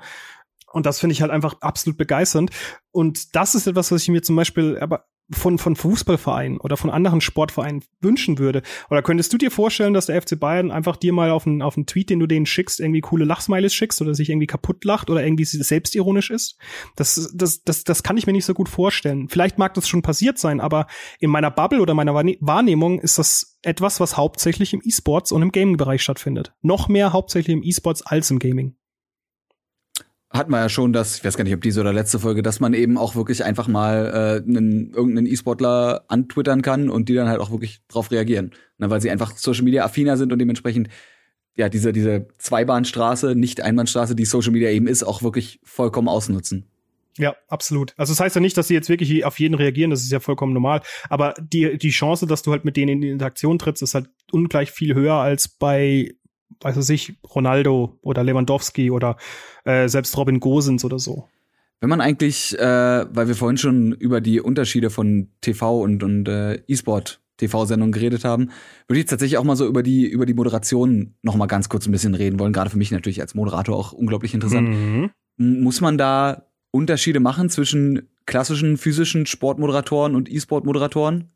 [SPEAKER 2] Und das finde ich halt einfach absolut begeisternd. Und das ist etwas, was ich mir zum Beispiel aber von, von Fußballvereinen oder von anderen Sportvereinen wünschen würde? Oder könntest du dir vorstellen, dass der FC Bayern einfach dir mal auf einen, auf einen Tweet, den du denen schickst, irgendwie coole Lachsmiles schickst oder sich irgendwie kaputt lacht oder irgendwie selbstironisch ist? Das, das, das, das kann ich mir nicht so gut vorstellen. Vielleicht mag das schon passiert sein, aber in meiner Bubble oder meiner Wahrnehmung ist das etwas, was hauptsächlich im E-Sports und im Gaming-Bereich stattfindet. Noch mehr hauptsächlich im E-Sports als im Gaming
[SPEAKER 1] hatten wir ja schon das, ich weiß gar nicht, ob diese oder letzte Folge, dass man eben auch wirklich einfach mal äh, einen, irgendeinen E-Sportler antwittern kann und die dann halt auch wirklich drauf reagieren. Ne, weil sie einfach Social Media affiner sind und dementsprechend ja diese, diese Zweibahnstraße, nicht Einbahnstraße, die Social Media eben ist, auch wirklich vollkommen ausnutzen.
[SPEAKER 2] Ja, absolut. Also das heißt ja nicht, dass sie jetzt wirklich auf jeden reagieren, das ist ja vollkommen normal. Aber die, die Chance, dass du halt mit denen in die Interaktion trittst, ist halt ungleich viel höher als bei weiß es ich, Ronaldo oder Lewandowski oder äh, selbst Robin Gosens oder so.
[SPEAKER 1] Wenn man eigentlich, äh, weil wir vorhin schon über die Unterschiede von TV und, und äh, E-Sport TV-Sendungen geredet haben, würde ich jetzt tatsächlich auch mal so über die, über die Moderation noch mal ganz kurz ein bisschen reden wollen. Gerade für mich natürlich als Moderator auch unglaublich interessant. Mhm. Muss man da Unterschiede machen zwischen klassischen physischen Sportmoderatoren und E-Sport-Moderatoren?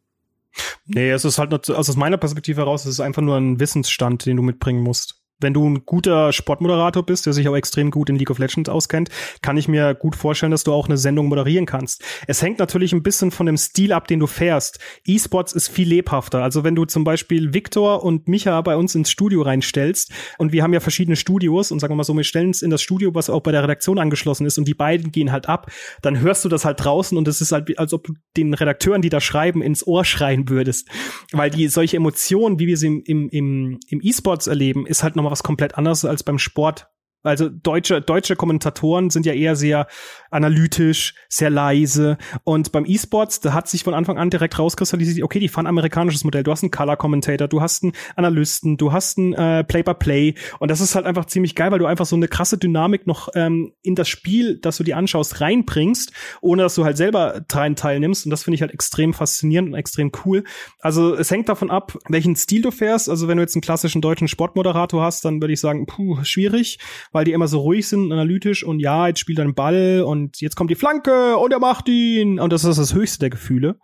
[SPEAKER 2] Nee, es ist halt, also aus meiner Perspektive heraus, es ist einfach nur ein Wissensstand, den du mitbringen musst wenn du ein guter Sportmoderator bist, der sich aber extrem gut in League of Legends auskennt, kann ich mir gut vorstellen, dass du auch eine Sendung moderieren kannst. Es hängt natürlich ein bisschen von dem Stil ab, den du fährst. E-Sports ist viel lebhafter. Also wenn du zum Beispiel Victor und Micha bei uns ins Studio reinstellst und wir haben ja verschiedene Studios und sagen wir mal so, wir stellen es in das Studio, was auch bei der Redaktion angeschlossen ist und die beiden gehen halt ab, dann hörst du das halt draußen und es ist halt, als ob du den Redakteuren, die da schreiben, ins Ohr schreien würdest. Weil die solche Emotionen, wie wir sie im, im, im E-Sports erleben, ist halt nochmal was komplett anderes als beim Sport. Also deutsche, deutsche Kommentatoren sind ja eher sehr analytisch, sehr leise. Und beim E-Sports, da hat sich von Anfang an direkt rauskristallisiert, okay, die fahren amerikanisches Modell. Du hast einen Color-Commentator, du hast einen Analysten, du hast einen äh, Play-by-Play. Und das ist halt einfach ziemlich geil, weil du einfach so eine krasse Dynamik noch ähm, in das Spiel, das du dir anschaust, reinbringst, ohne dass du halt selber dran teilnimmst. Und das finde ich halt extrem faszinierend und extrem cool. Also es hängt davon ab, welchen Stil du fährst. Also wenn du jetzt einen klassischen deutschen Sportmoderator hast, dann würde ich sagen, puh, schwierig weil die immer so ruhig sind, analytisch und ja, jetzt spielt er einen Ball und jetzt kommt die Flanke und er macht ihn und das ist das höchste der Gefühle.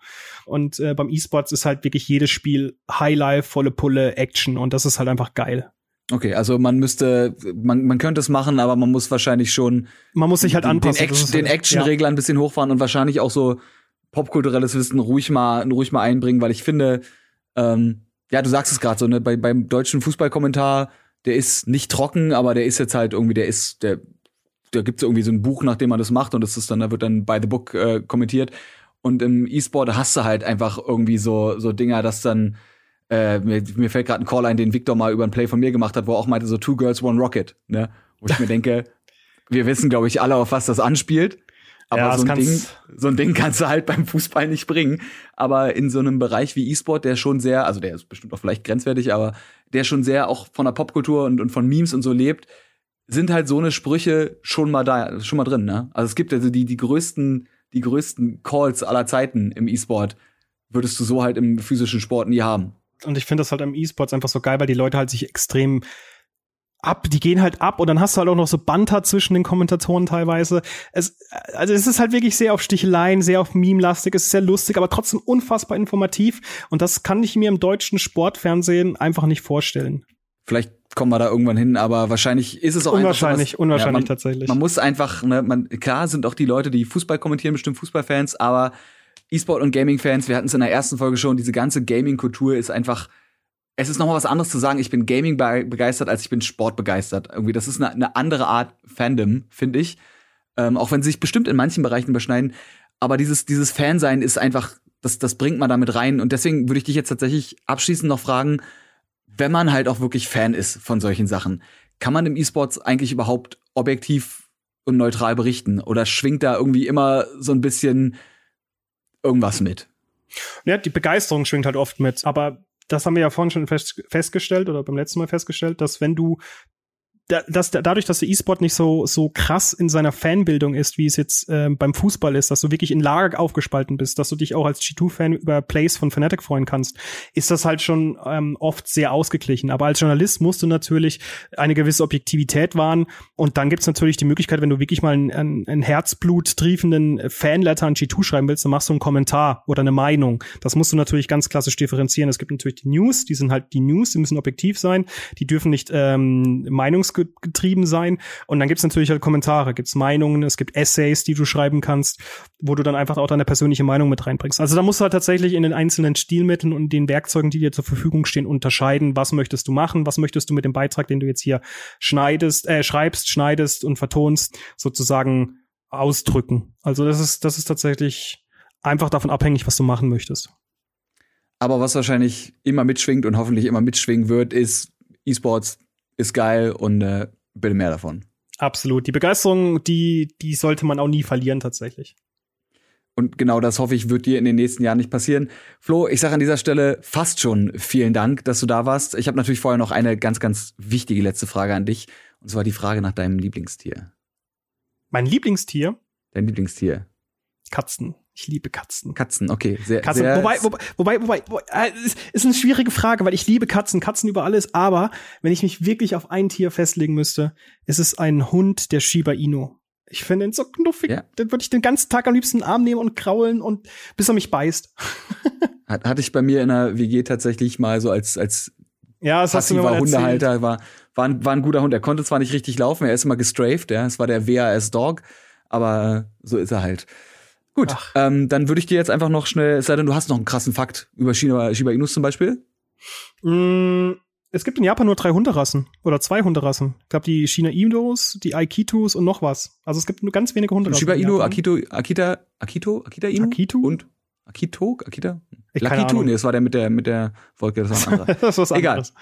[SPEAKER 2] Und äh, beim E-Sports ist halt wirklich jedes Spiel Highlife, volle Pulle, Action und das ist halt einfach geil.
[SPEAKER 1] Okay, also man müsste, man, man könnte es machen, aber man muss wahrscheinlich schon.
[SPEAKER 2] Man muss sich halt anpassen.
[SPEAKER 1] Den, Action, den Action-Regler ja. ein bisschen hochfahren und wahrscheinlich auch so popkulturelles Wissen ruhig mal, ruhig mal einbringen, weil ich finde, ähm, ja, du sagst es gerade so, ne, bei, beim deutschen Fußballkommentar der ist nicht trocken, aber der ist jetzt halt irgendwie, der ist, der, da gibt's irgendwie so ein Buch, nach dem man das macht und das ist dann, da wird dann by the book äh, kommentiert. Und im E-Sport hast du halt einfach irgendwie so, so Dinger, dass dann, äh, mir, mir fällt gerade ein Call ein, den Victor mal über ein Play von mir gemacht hat, wo er auch meinte, so Two Girls, One Rocket, ne? Wo ich mir denke, wir wissen, glaube ich, alle, auf was das anspielt. Aber ja, so, ein Ding, so ein Ding kannst du halt beim Fußball nicht bringen. Aber in so einem Bereich wie E-Sport, der schon sehr, also der ist bestimmt auch vielleicht grenzwertig, aber der schon sehr auch von der Popkultur und, und von Memes und so lebt, sind halt so eine Sprüche schon mal da, schon mal drin, ne? Also es gibt also die, die größten, die größten Calls aller Zeiten im E-Sport, würdest du so halt im physischen Sport nie haben.
[SPEAKER 2] Und ich finde das halt im E-Sports einfach so geil, weil die Leute halt sich extrem ab, die gehen halt ab und dann hast du halt auch noch so Banter zwischen den Kommentatoren teilweise. Es, also es ist halt wirklich sehr auf Sticheleien, sehr auf Meme-lastig, es ist sehr lustig, aber trotzdem unfassbar informativ und das kann ich mir im deutschen Sportfernsehen einfach nicht vorstellen.
[SPEAKER 1] Vielleicht kommen wir da irgendwann hin, aber wahrscheinlich ist es auch
[SPEAKER 2] unwahrscheinlich,
[SPEAKER 1] was,
[SPEAKER 2] unwahrscheinlich
[SPEAKER 1] ja, man,
[SPEAKER 2] tatsächlich.
[SPEAKER 1] Man muss einfach, ne, man, klar sind auch die Leute, die Fußball kommentieren, bestimmt Fußballfans, aber E-Sport und Gaming-Fans, wir hatten es in der ersten Folge schon, diese ganze Gaming-Kultur ist einfach es ist nochmal was anderes zu sagen, ich bin Gaming begeistert, als ich bin Sport begeistert. Irgendwie, das ist eine, eine andere Art Fandom, finde ich. Ähm, auch wenn sie sich bestimmt in manchen Bereichen überschneiden. Aber dieses, dieses Fansein ist einfach, das, das bringt man damit rein. Und deswegen würde ich dich jetzt tatsächlich abschließend noch fragen, wenn man halt auch wirklich Fan ist von solchen Sachen, kann man im E-Sports eigentlich überhaupt objektiv und neutral berichten? Oder schwingt da irgendwie immer so ein bisschen irgendwas mit?
[SPEAKER 2] Ja, die Begeisterung schwingt halt oft mit. Aber das haben wir ja vorhin schon fest, festgestellt oder beim letzten Mal festgestellt, dass wenn du da, dass, dadurch, dass der E-Sport nicht so, so krass in seiner Fanbildung ist, wie es jetzt äh, beim Fußball ist, dass du wirklich in Lager aufgespalten bist, dass du dich auch als G2-Fan über Plays von Fnatic freuen kannst, ist das halt schon ähm, oft sehr ausgeglichen. Aber als Journalist musst du natürlich eine gewisse Objektivität wahren und dann gibt's natürlich die Möglichkeit, wenn du wirklich mal einen, einen, einen Herzblut triefenden Fanletter an G2 schreiben willst, dann machst du einen Kommentar oder eine Meinung. Das musst du natürlich ganz klassisch differenzieren. Es gibt natürlich die News, die sind halt die News, die müssen objektiv sein, die dürfen nicht ähm, Meinungs getrieben sein. Und dann gibt's natürlich halt Kommentare, gibt's Meinungen, es gibt Essays, die du schreiben kannst, wo du dann einfach auch deine persönliche Meinung mit reinbringst. Also da musst du halt tatsächlich in den einzelnen Stilmitteln und den Werkzeugen, die dir zur Verfügung stehen, unterscheiden, was möchtest du machen, was möchtest du mit dem Beitrag, den du jetzt hier schneidest, äh, schreibst, schneidest und vertonst, sozusagen ausdrücken. Also das ist, das ist tatsächlich einfach davon abhängig, was du machen möchtest.
[SPEAKER 1] Aber was wahrscheinlich immer mitschwingt und hoffentlich immer mitschwingen wird, ist E-Sports ist geil und äh, bitte mehr davon.
[SPEAKER 2] Absolut. Die Begeisterung, die, die sollte man auch nie verlieren, tatsächlich.
[SPEAKER 1] Und genau das hoffe ich, wird dir in den nächsten Jahren nicht passieren. Flo, ich sage an dieser Stelle fast schon vielen Dank, dass du da warst. Ich habe natürlich vorher noch eine ganz, ganz wichtige letzte Frage an dich. Und zwar die Frage nach deinem Lieblingstier.
[SPEAKER 2] Mein Lieblingstier?
[SPEAKER 1] Dein Lieblingstier.
[SPEAKER 2] Katzen. Ich liebe Katzen.
[SPEAKER 1] Katzen, okay. Sehr,
[SPEAKER 2] Katzen. Sehr wobei, wobei, wobei, wobei, wobei äh, ist, ist eine schwierige Frage, weil ich liebe Katzen, Katzen über alles. Aber wenn ich mich wirklich auf ein Tier festlegen müsste, ist es ein Hund, der Shiba Inu. Ich finde ihn so knuffig. Ja. Den würde ich den ganzen Tag am liebsten in den Arm nehmen und kraulen und bis er mich beißt.
[SPEAKER 1] Hat, hatte ich bei mir in der WG tatsächlich mal so als, als
[SPEAKER 2] ja, das hast du mir
[SPEAKER 1] Hundehalter, war, war, ein, war ein guter Hund. Er konnte zwar nicht richtig laufen, er ist immer gestrafed, ja. Es war der WAS Dog, aber so ist er halt. Gut, ähm, dann würde ich dir jetzt einfach noch schnell, es sei denn, du hast noch einen krassen Fakt über Shiba, Shiba Inus zum Beispiel.
[SPEAKER 2] Mm, es gibt in Japan nur drei Hunderassen oder zwei Hunderassen. Ich glaube, die Shiba Inus, die Aikitus und noch was. Also es gibt nur ganz wenige Hunderassen.
[SPEAKER 1] Shiba Inu, Akito, Akita, Akito, Akita Inu
[SPEAKER 2] Akitu?
[SPEAKER 1] und Akito, Akita?
[SPEAKER 2] Ich Lakitu,
[SPEAKER 1] nee, das war der mit der mit der Wolke, das war ein anderer.
[SPEAKER 2] das ist was
[SPEAKER 1] Egal.
[SPEAKER 2] anderes.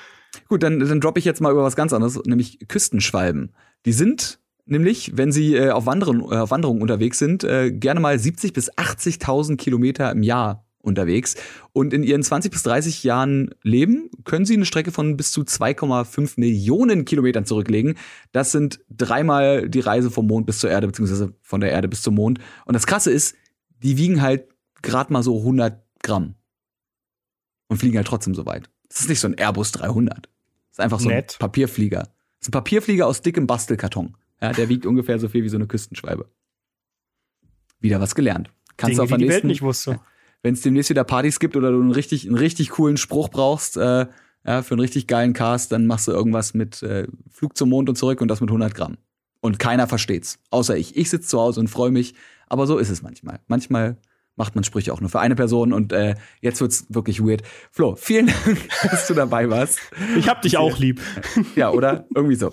[SPEAKER 1] Gut, dann dann droppe ich jetzt mal über was ganz anderes, nämlich Küstenschwalben. Die sind Nämlich, wenn sie äh, auf, Wanderung, äh, auf Wanderung unterwegs sind, äh, gerne mal 70 bis 80.000 Kilometer im Jahr unterwegs. Und in ihren 20 bis 30 Jahren Leben können sie eine Strecke von bis zu 2,5 Millionen Kilometern zurücklegen. Das sind dreimal die Reise vom Mond bis zur Erde, beziehungsweise von der Erde bis zum Mond. Und das Krasse ist, die wiegen halt gerade mal so 100 Gramm. Und fliegen halt trotzdem so weit. Das ist nicht so ein Airbus 300. Das ist einfach so
[SPEAKER 2] Nett.
[SPEAKER 1] ein Papierflieger. Das ist ein Papierflieger aus dickem Bastelkarton. Ja, der wiegt ungefähr so viel wie so eine Küstenschwalbe. Wieder was gelernt. Kannst
[SPEAKER 2] Dinge,
[SPEAKER 1] du auf
[SPEAKER 2] die
[SPEAKER 1] nächsten,
[SPEAKER 2] Welt nicht wusste.
[SPEAKER 1] wenn es demnächst wieder Partys gibt oder du einen richtig, einen richtig coolen Spruch brauchst, äh, ja, für einen richtig geilen Cast, dann machst du irgendwas mit äh, Flug zum Mond und zurück und das mit 100 Gramm. Und keiner versteht's. Außer ich. Ich sitze zu Hause und freue mich. Aber so ist es manchmal. Manchmal macht man Sprüche auch nur für eine Person und äh, jetzt wird's wirklich weird. Flo, vielen Dank, dass du dabei warst.
[SPEAKER 2] Ich hab dich auch lieb.
[SPEAKER 1] Ja, oder? Irgendwie so.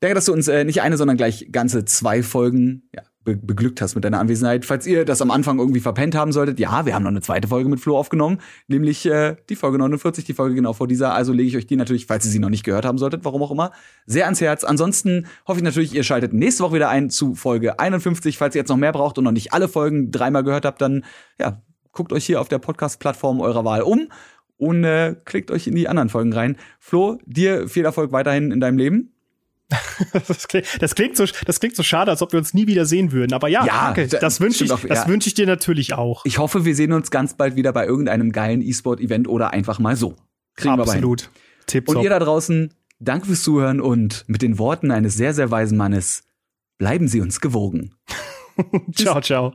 [SPEAKER 1] Danke, dass du uns äh, nicht eine, sondern gleich ganze zwei Folgen ja, be beglückt hast mit deiner Anwesenheit. Falls ihr das am Anfang irgendwie verpennt haben solltet, ja, wir haben noch eine zweite Folge mit Flo aufgenommen, nämlich äh, die Folge 49, die Folge genau vor dieser. Also lege ich euch die natürlich, falls ihr sie noch nicht gehört haben solltet, warum auch immer, sehr ans Herz. Ansonsten hoffe ich natürlich, ihr schaltet nächste Woche wieder ein zu Folge 51. Falls ihr jetzt noch mehr braucht und noch nicht alle Folgen dreimal gehört habt, dann ja, guckt euch hier auf der Podcast-Plattform eurer Wahl um und äh, klickt euch in die anderen Folgen rein. Flo, dir viel Erfolg weiterhin in deinem Leben.
[SPEAKER 2] Das klingt, das klingt, so, das klingt so schade, als ob wir uns nie wieder sehen würden. Aber ja,
[SPEAKER 1] Ja,
[SPEAKER 2] danke.
[SPEAKER 1] da-
[SPEAKER 2] Das wünsche ich,
[SPEAKER 1] stimmt auch,
[SPEAKER 2] das
[SPEAKER 1] ja.
[SPEAKER 2] wünsche ich dir natürlich auch.
[SPEAKER 1] Ich hoffe, wir sehen uns ganz bald wieder bei irgendeinem geilen E-Sport-Event oder einfach mal so. Kriegen wir aber hin.
[SPEAKER 2] Absolut. Tipp
[SPEAKER 1] Und ihr da draußen, danke fürs Zuhören und mit den Worten eines sehr, sehr weisen Mannes, bleiben Sie uns gewogen.
[SPEAKER 2] Ciao, ciao.